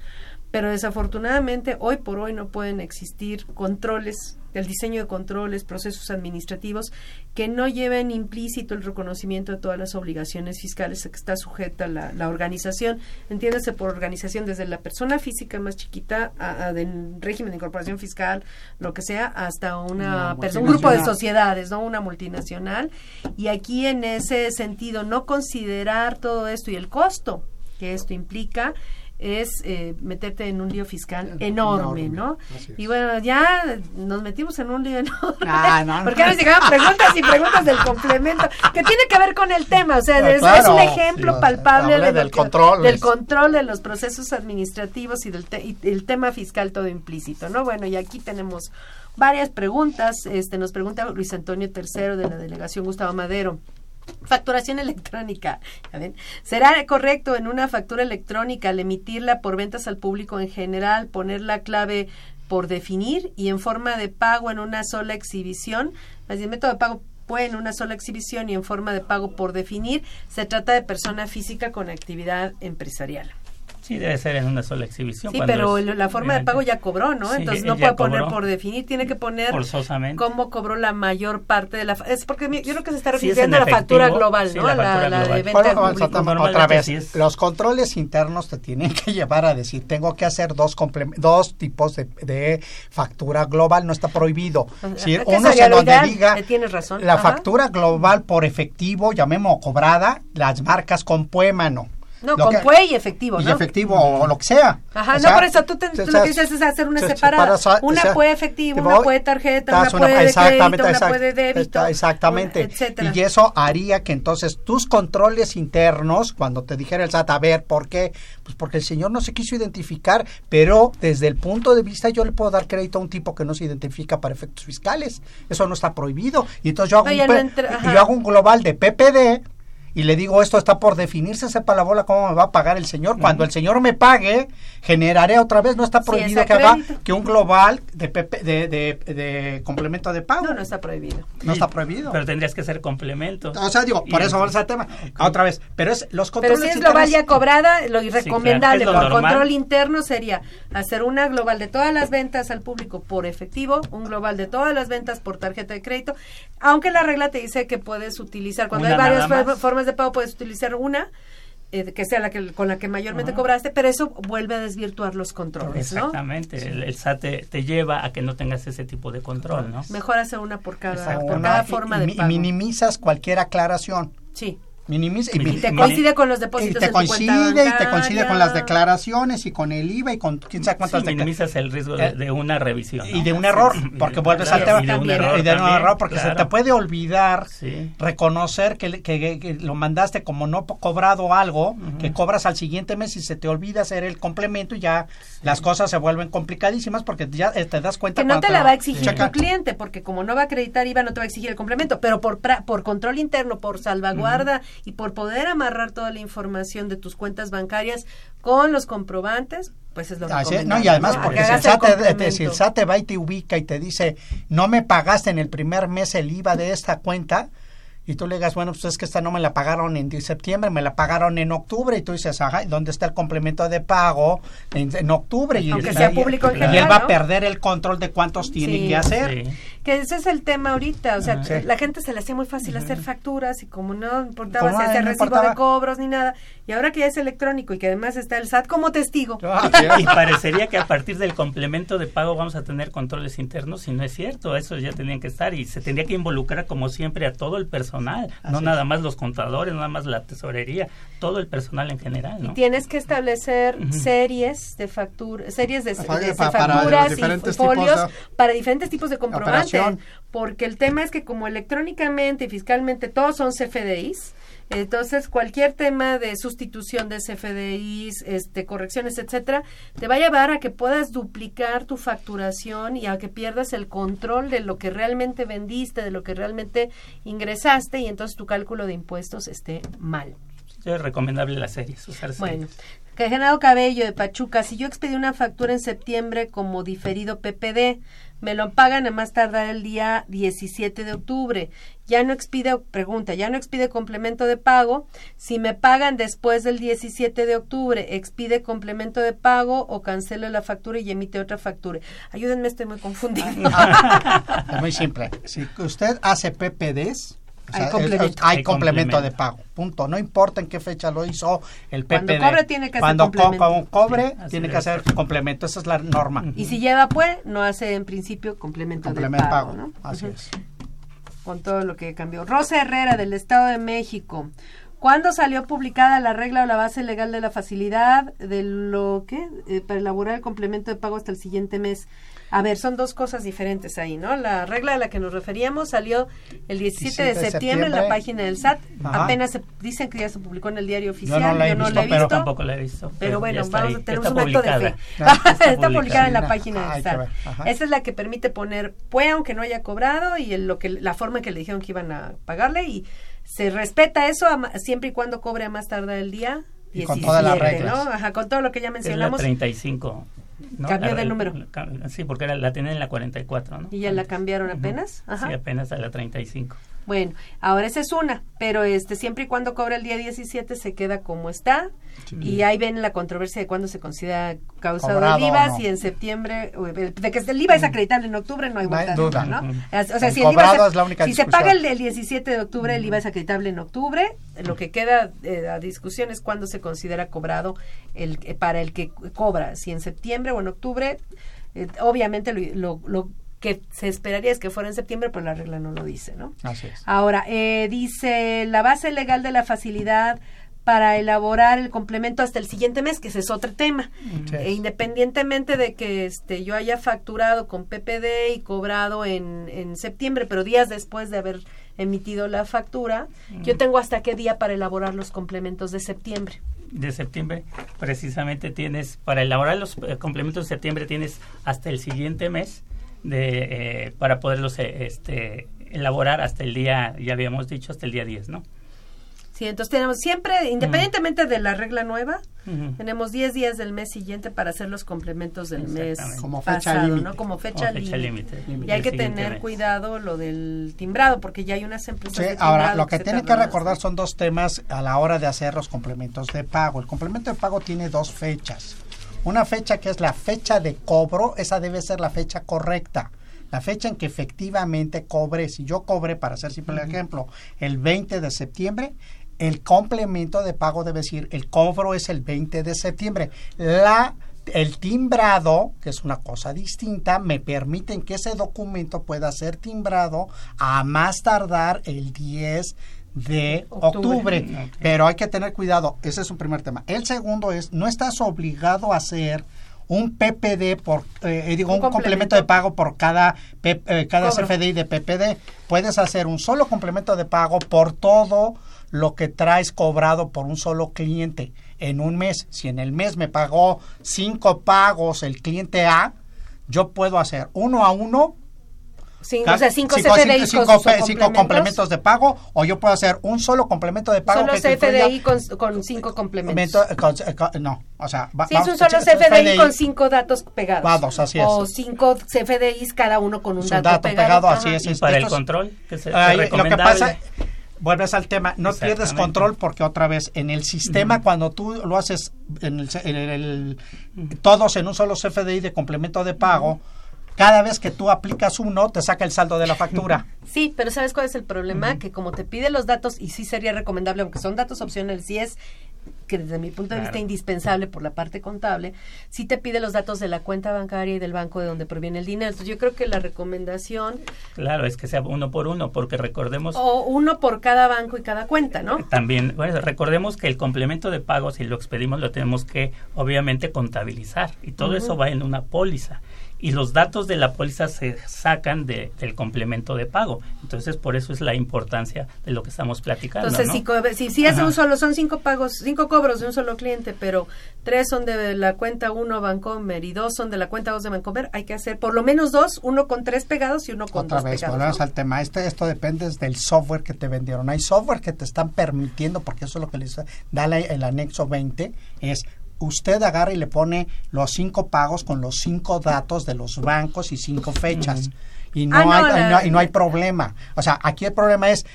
Pero desafortunadamente hoy por hoy no pueden existir controles el diseño de controles, procesos administrativos que no lleven implícito el reconocimiento de todas las obligaciones fiscales a que está sujeta la, la organización. Entiéndase por organización desde la persona física más chiquita a, del régimen de incorporación fiscal, lo que sea, hasta una, un grupo de sociedades, no una multinacional. Y aquí en ese sentido no considerar todo esto y el costo que esto implica es eh, meterte en un lío fiscal enorme, ¿no? Y bueno, ya nos metimos en un lío enorme. Ah, porque ahora llegaban preguntas y preguntas del complemento, que tiene que ver con el tema, o sea, es, un ejemplo palpable del, control, del control de los procesos administrativos y del el tema fiscal todo implícito, ¿no? Bueno, y aquí tenemos varias preguntas. Este nos pregunta Luis Antonio III de la delegación Gustavo Madero. Facturación electrónica. ¿Será correcto en una factura electrónica al emitirla por ventas al público en general poner la clave por definir y en forma de pago en una sola exhibición? El método de pago puede en una sola exhibición y en forma de pago por definir. Se trata de persona física con actividad empresarial. Sí, debe ser en una sola exhibición. Sí, pero la forma de pago ya cobró, ¿no? Entonces no puede poner por definir, tiene que poner cómo cobró la mayor parte de la... Es porque yo creo que se está refiriendo a la factura global, ¿no? La, la, de venta Otra vez, los controles internos te tienen que llevar a decir, tengo que hacer dos dos tipos de, factura global, no está prohibido. Si uno se donde diga eh, razón. la factura global por efectivo, llamemos cobrada, las marcas con puémano no, con PUE y efectivo, ¿no? Y efectivo o, lo que sea. Ajá, no, por eso tú, lo que dices es hacer una separada. una PUE efectivo, una PUE tarjeta, una PUE de crédito, una PUE de débito. Exactamente. Etcétera. Y eso haría que entonces tus controles internos, cuando te dijera el SAT, a ver, ¿por qué? Pues porque el señor no se quiso identificar, pero desde el punto de vista yo le puedo dar crédito a un tipo que no se identifica para efectos fiscales. Eso no está prohibido. Y entonces yo hago, un, yo hago un global de PPD y le digo esto está por definirse, sepa la bola cómo me va a pagar el señor. Cuando el señor me pague, generaré otra vez, no está prohibido que haga que un global de, de, de, complemento de pago. No, no está prohibido. No está prohibido. Pero tendrías que hacer complemento. O sea, digo, por eso vamos al tema. Otra vez, pero es los controles Pero si es global ya cobrada, lo recomendable por control interno sería hacer una global de todas las ventas al público por efectivo, un global de todas las ventas por tarjeta de crédito, aunque la regla te dice que puedes utilizar cuando hay varias formas de pago puedes utilizar una eh, que sea la que con la que mayormente cobraste, pero eso vuelve a desvirtuar los controles, Exactamente, el, SAT te, lleva a que no tengas ese tipo de control, ¿no? Mejor hacer una por cada, por cada forma de pago. Y minimizas cualquier aclaración. Sí. Minimiza, y, te coincide con los depósitos y te coincide y te coincide con las declaraciones y con el IVA y con quién sabe cuántas sí, minimizas el riesgo de, eh, una revisión y de un error porque vuelves al tema y de un error, y de un error porque se te puede olvidar reconocer que, que, lo mandaste como no cobrado algo que cobras al siguiente mes y se te olvida hacer el complemento y ya las cosas se vuelven complicadísimas porque ya eh, te das cuenta que no te la va a exigir tu cliente porque como no va a acreditar IVA no te va a exigir el complemento pero por por control interno por salvaguarda y por poder amarrar toda la información de tus cuentas bancarias con los comprobantes, pues es lo que No, y además, porque si el, SAT, te va y te ubica y te dice, no me pagaste en el primer mes el IVA de esta cuenta, y tú le digas, bueno, pues es que esta no me la pagaron en septiembre, me la pagaron en octubre, y tú dices, ajá, ¿dónde está el complemento de pago en, octubre? Y, Aunque sea público y, él va a perder el control de cuántos tiene que hacer. Que ese es el tema ahorita, o sea, la gente se le hacía muy fácil hacer facturas y como no importaba si hacía recibo de cobros ni nada, y ahora que ya es electrónico y que además está el SAT como testigo. Ah, y parecería que a partir del complemento de pago vamos a tener controles internos y no es cierto, eso ya tenían que estar y se tendría que involucrar como siempre a todo el personal, no nada más los contadores, nada más la tesorería, todo el personal en general. ¿no? Y tienes que establecer series de facturas, series de, facturas y folios para diferentes tipos de comprobantes porque el tema es que como electrónicamente y fiscalmente todos son CFDIs, entonces cualquier tema de sustitución de CFDIs, este, correcciones, etcétera, te va a llevar a que puedas duplicar tu facturación y a que pierdas el control de lo que realmente vendiste, de lo que realmente ingresaste y entonces tu cálculo de impuestos esté mal. Es recomendable las series, usar Bueno, que Genaro Cabello de Pachuca, si yo expedí una factura en septiembre como diferido PPD, me lo pagan a más tardar el día 17 de octubre. Ya no expide, pregunta, ya no expide complemento de pago. Si me pagan después del 17 de octubre, expide complemento de pago o cancelo la factura y emite otra factura. Ayúdenme, estoy muy confundido. es muy simple. Si usted hace PPDs, hay, complemento. de pago, punto. No importa en qué fecha lo hizo el PPD. Cuando cobre tiene que hacer complemento. cobre tiene que hacer complemento, esa es la norma. Y si lleva pues, no hace en principio complemento, de pago. Así es. Con todo lo que cambió. Rosa Herrera del Estado de México. ¿Cuándo salió publicada la regla o la base legal de la facilidad de lo que eh, para elaborar el complemento de pago hasta el siguiente mes? A ver, son dos cosas diferentes ahí, ¿no? La regla a la que nos referíamos salió el 17 de, septiembre, en la página del SAT. Apenas se, dicen que ya se publicó en el diario oficial. Yo no la he, visto, Pero tampoco la he visto. Pero, bueno, vamos a tener un acto de fe. está, publicada en la página del SAT. Esa es la que permite poner, puede aunque no haya cobrado y lo que la forma en que le dijeron que iban a pagarle y se respeta eso siempre y cuando cobre a más tardar el día. Y con todas las reglas. ¿no? Ajá, con todo lo que ya mencionamos. Es la 35. ¿No? Cambió del número. Sí, porque la tenían en la 44, ¿no? ¿Y ya la cambiaron apenas? Ajá. Sí, apenas a la 35. Bueno, ahora esa es una, pero este siempre y cuando cobra el día 17 se queda como está. Y ahí ven la controversia de cuándo se considera causado el IVA, si en septiembre, de que el IVA es acreditable en octubre, no hay, duda, ¿no? O sea, si, el IVA se, si se paga el, 17 de octubre, el IVA es acreditable en octubre, lo que queda eh, a discusión es cuándo se considera cobrado el para el que cobra, si en septiembre o en octubre, eh, obviamente lo, lo que se esperaría es que fuera en septiembre, pero la regla no lo dice, ¿no? Así es. Ahora, eh, dice la base legal de la facilidad para elaborar el complemento hasta el siguiente mes, que ese es otro tema. E independientemente de que este, yo haya facturado con PPD y cobrado en, en septiembre, pero días después de haber emitido la factura, yo tengo hasta qué día para elaborar los complementos de septiembre de septiembre, precisamente tienes, para elaborar los eh, complementos de septiembre tienes hasta el siguiente mes de, eh, para poderlos eh, este, elaborar hasta el día, ya habíamos dicho, hasta el día 10, ¿no? Sí, entonces tenemos siempre, independientemente de la regla nueva, tenemos 10 días del mes siguiente para hacer los complementos del mes como fecha ¿no? Como fecha, límite. Y hay que tener cuidado lo del timbrado, porque ya hay unas empresas. Sí, ahora lo que, que tienen que recordar son dos temas a la hora de hacer los complementos de pago. El complemento de pago tiene dos fechas. Una fecha que es la fecha de cobro, esa debe ser la fecha correcta. La fecha en que efectivamente cobre, si yo cobre, para hacer simple ejemplo, el 20 de septiembre, el complemento de pago debe decir, el cobro es el 20 de septiembre. La el timbrado, que es una cosa distinta, me permiten que ese documento pueda ser timbrado a más tardar el 10 de octubre. Pero hay que tener cuidado, ese es un primer tema. El segundo es, no estás obligado a hacer un PPD por, eh, eh, digo, un, complemento. de pago por cada, eh, cada CFDI de PPD. Puedes hacer un solo complemento de pago por todo lo que traes cobrado por un solo cliente en un mes. Si en el mes me pagó cinco pagos el cliente A, yo puedo hacer uno a uno o sea, cinco, CFDI cinco, complementos. de pago o yo puedo hacer un solo complemento de pago. Solo CFDI con, cinco complementos. Eh, no, o sea, si es un solo CFDI, con cinco datos pegados. así es. O cinco CFDIs cada uno con un dato, pegado. así es. ¿Y para el control? Que lo que pasa vuelves al tema, no pierdes control porque otra vez en el sistema cuando tú lo haces en el, todos en un solo CFDI de complemento de pago, cada vez que tú aplicas uno, te saca el saldo de la factura. Sí, pero ¿sabes cuál es el problema? Que como te pide los datos, y sí sería recomendable, aunque son datos opcionales, si es que desde mi punto de vista indispensable por la parte contable, sí te pide los datos de la cuenta bancaria y del banco de donde proviene el dinero. Entonces yo creo que la recomendación... Claro, es que sea uno por uno, porque recordemos... O uno por cada banco y cada cuenta, ¿no? También, bueno, recordemos que el complemento de pago, si lo expedimos, lo tenemos que obviamente contabilizar y todo eso va en una póliza y los datos de la póliza se sacan de, del complemento de pago. Entonces, por eso es la importancia de lo que estamos platicando. Entonces, si, si, es un solo, son cinco pagos, cinco cobros de un solo cliente, pero tres son de la cuenta uno Bancomer y dos son de la cuenta dos de Bancomer, hay que hacer por lo menos dos, uno con tres pegados y uno con Otra dos vez, pegados. Volvemos al tema. Este, esto depende del software que te vendieron. Hay software que te están permitiendo, porque eso es lo que les da el anexo 20, es usted agarra y le pone los cinco pagos con los cinco datos de los bancos y cinco fechas. Y no, ah, hay, y no hay problema. O sea, aquí el problema es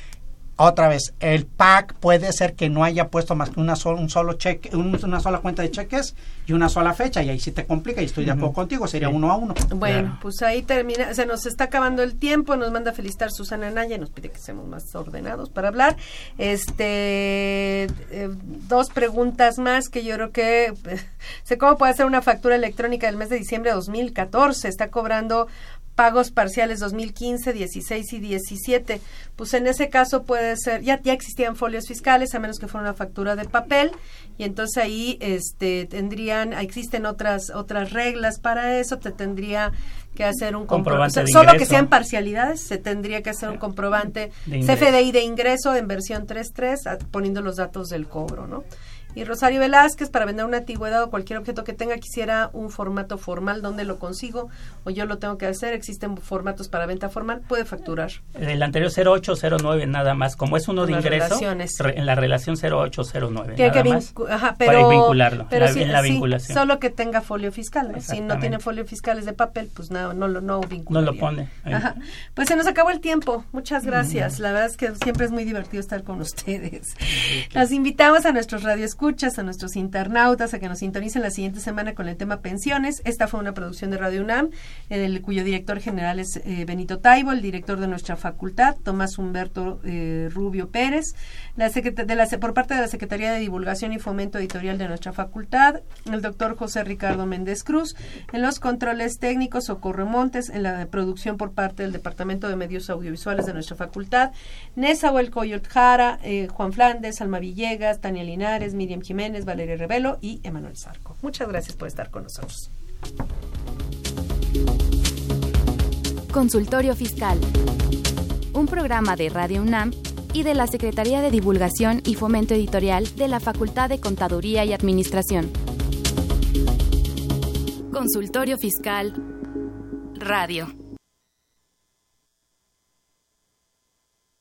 otra vez, el PAC puede ser que no haya puesto más que una un solo cheque, una sola cuenta de cheques y una sola fecha, y ahí sí te complica, y estoy de acuerdo contigo, sería uno a uno. Bueno, pues ahí termina, se nos está acabando el tiempo, nos manda a felicitar Susana Naya, nos pide que seamos más ordenados para hablar. Este, eh, dos preguntas más que yo creo que sé cómo puede ser una factura electrónica del mes de diciembre de 2014, está cobrando pagos parciales 2015, 16 y 17. Pues en ese caso puede ser, ya, ya existían folios fiscales, a menos que fuera una factura de papel, y entonces ahí este, tendrían, existen otras, otras reglas para eso, te tendría que hacer un comprobante. solo que sean parcialidades, se tendría que hacer un comprobante CFDI de ingreso en versión 3.3, poniendo los datos del cobro, ¿no? Y Rosario Velázquez, para vender una antigüedad o cualquier objeto que tenga, quisiera un formato formal. ¿Dónde lo consigo? O yo lo tengo que hacer. Existen formatos para venta formal. Puede facturar. El anterior 0809 nada más. Como es uno de ingreso, en la relación 0809. nada que más, ajá, pero, para vincularlo. Pero la, la vinculación. solo que tenga folio fiscal. Si no tiene folio fiscales de papel, pues no, no, lo, no No lo pone. Ajá. Pues se nos acabó el tiempo. Muchas gracias. La verdad es que siempre es muy divertido estar con ustedes. Las invitamos a nuestros radios escuchas, a nuestros internautas, a que nos sintonicen la siguiente semana con el tema pensiones. Esta fue una producción de Radio UNAM, el, cuyo director general es eh, Benito Taibo, el director de nuestra facultad, Tomás Humberto eh, Rubio Pérez, la de la, por parte de la Secretaría de Divulgación y Fomento Editorial de nuestra facultad, el doctor José Ricardo Méndez Cruz, en los controles técnicos, Socorro Montes, en la producción por parte del Departamento de Medios Audiovisuales de nuestra facultad, Nesa Coyot Jara, eh, Juan Flandes, Alma Villegas, Tania Linares, Miriam Jiménez, Valeria Revelo y Emanuel Sarco. Muchas gracias por estar con nosotros. Consultorio Fiscal. Un programa de Radio UNAM y de la Secretaría de Divulgación y Fomento Editorial de la Facultad de Contaduría y Administración. Consultorio Fiscal Radio.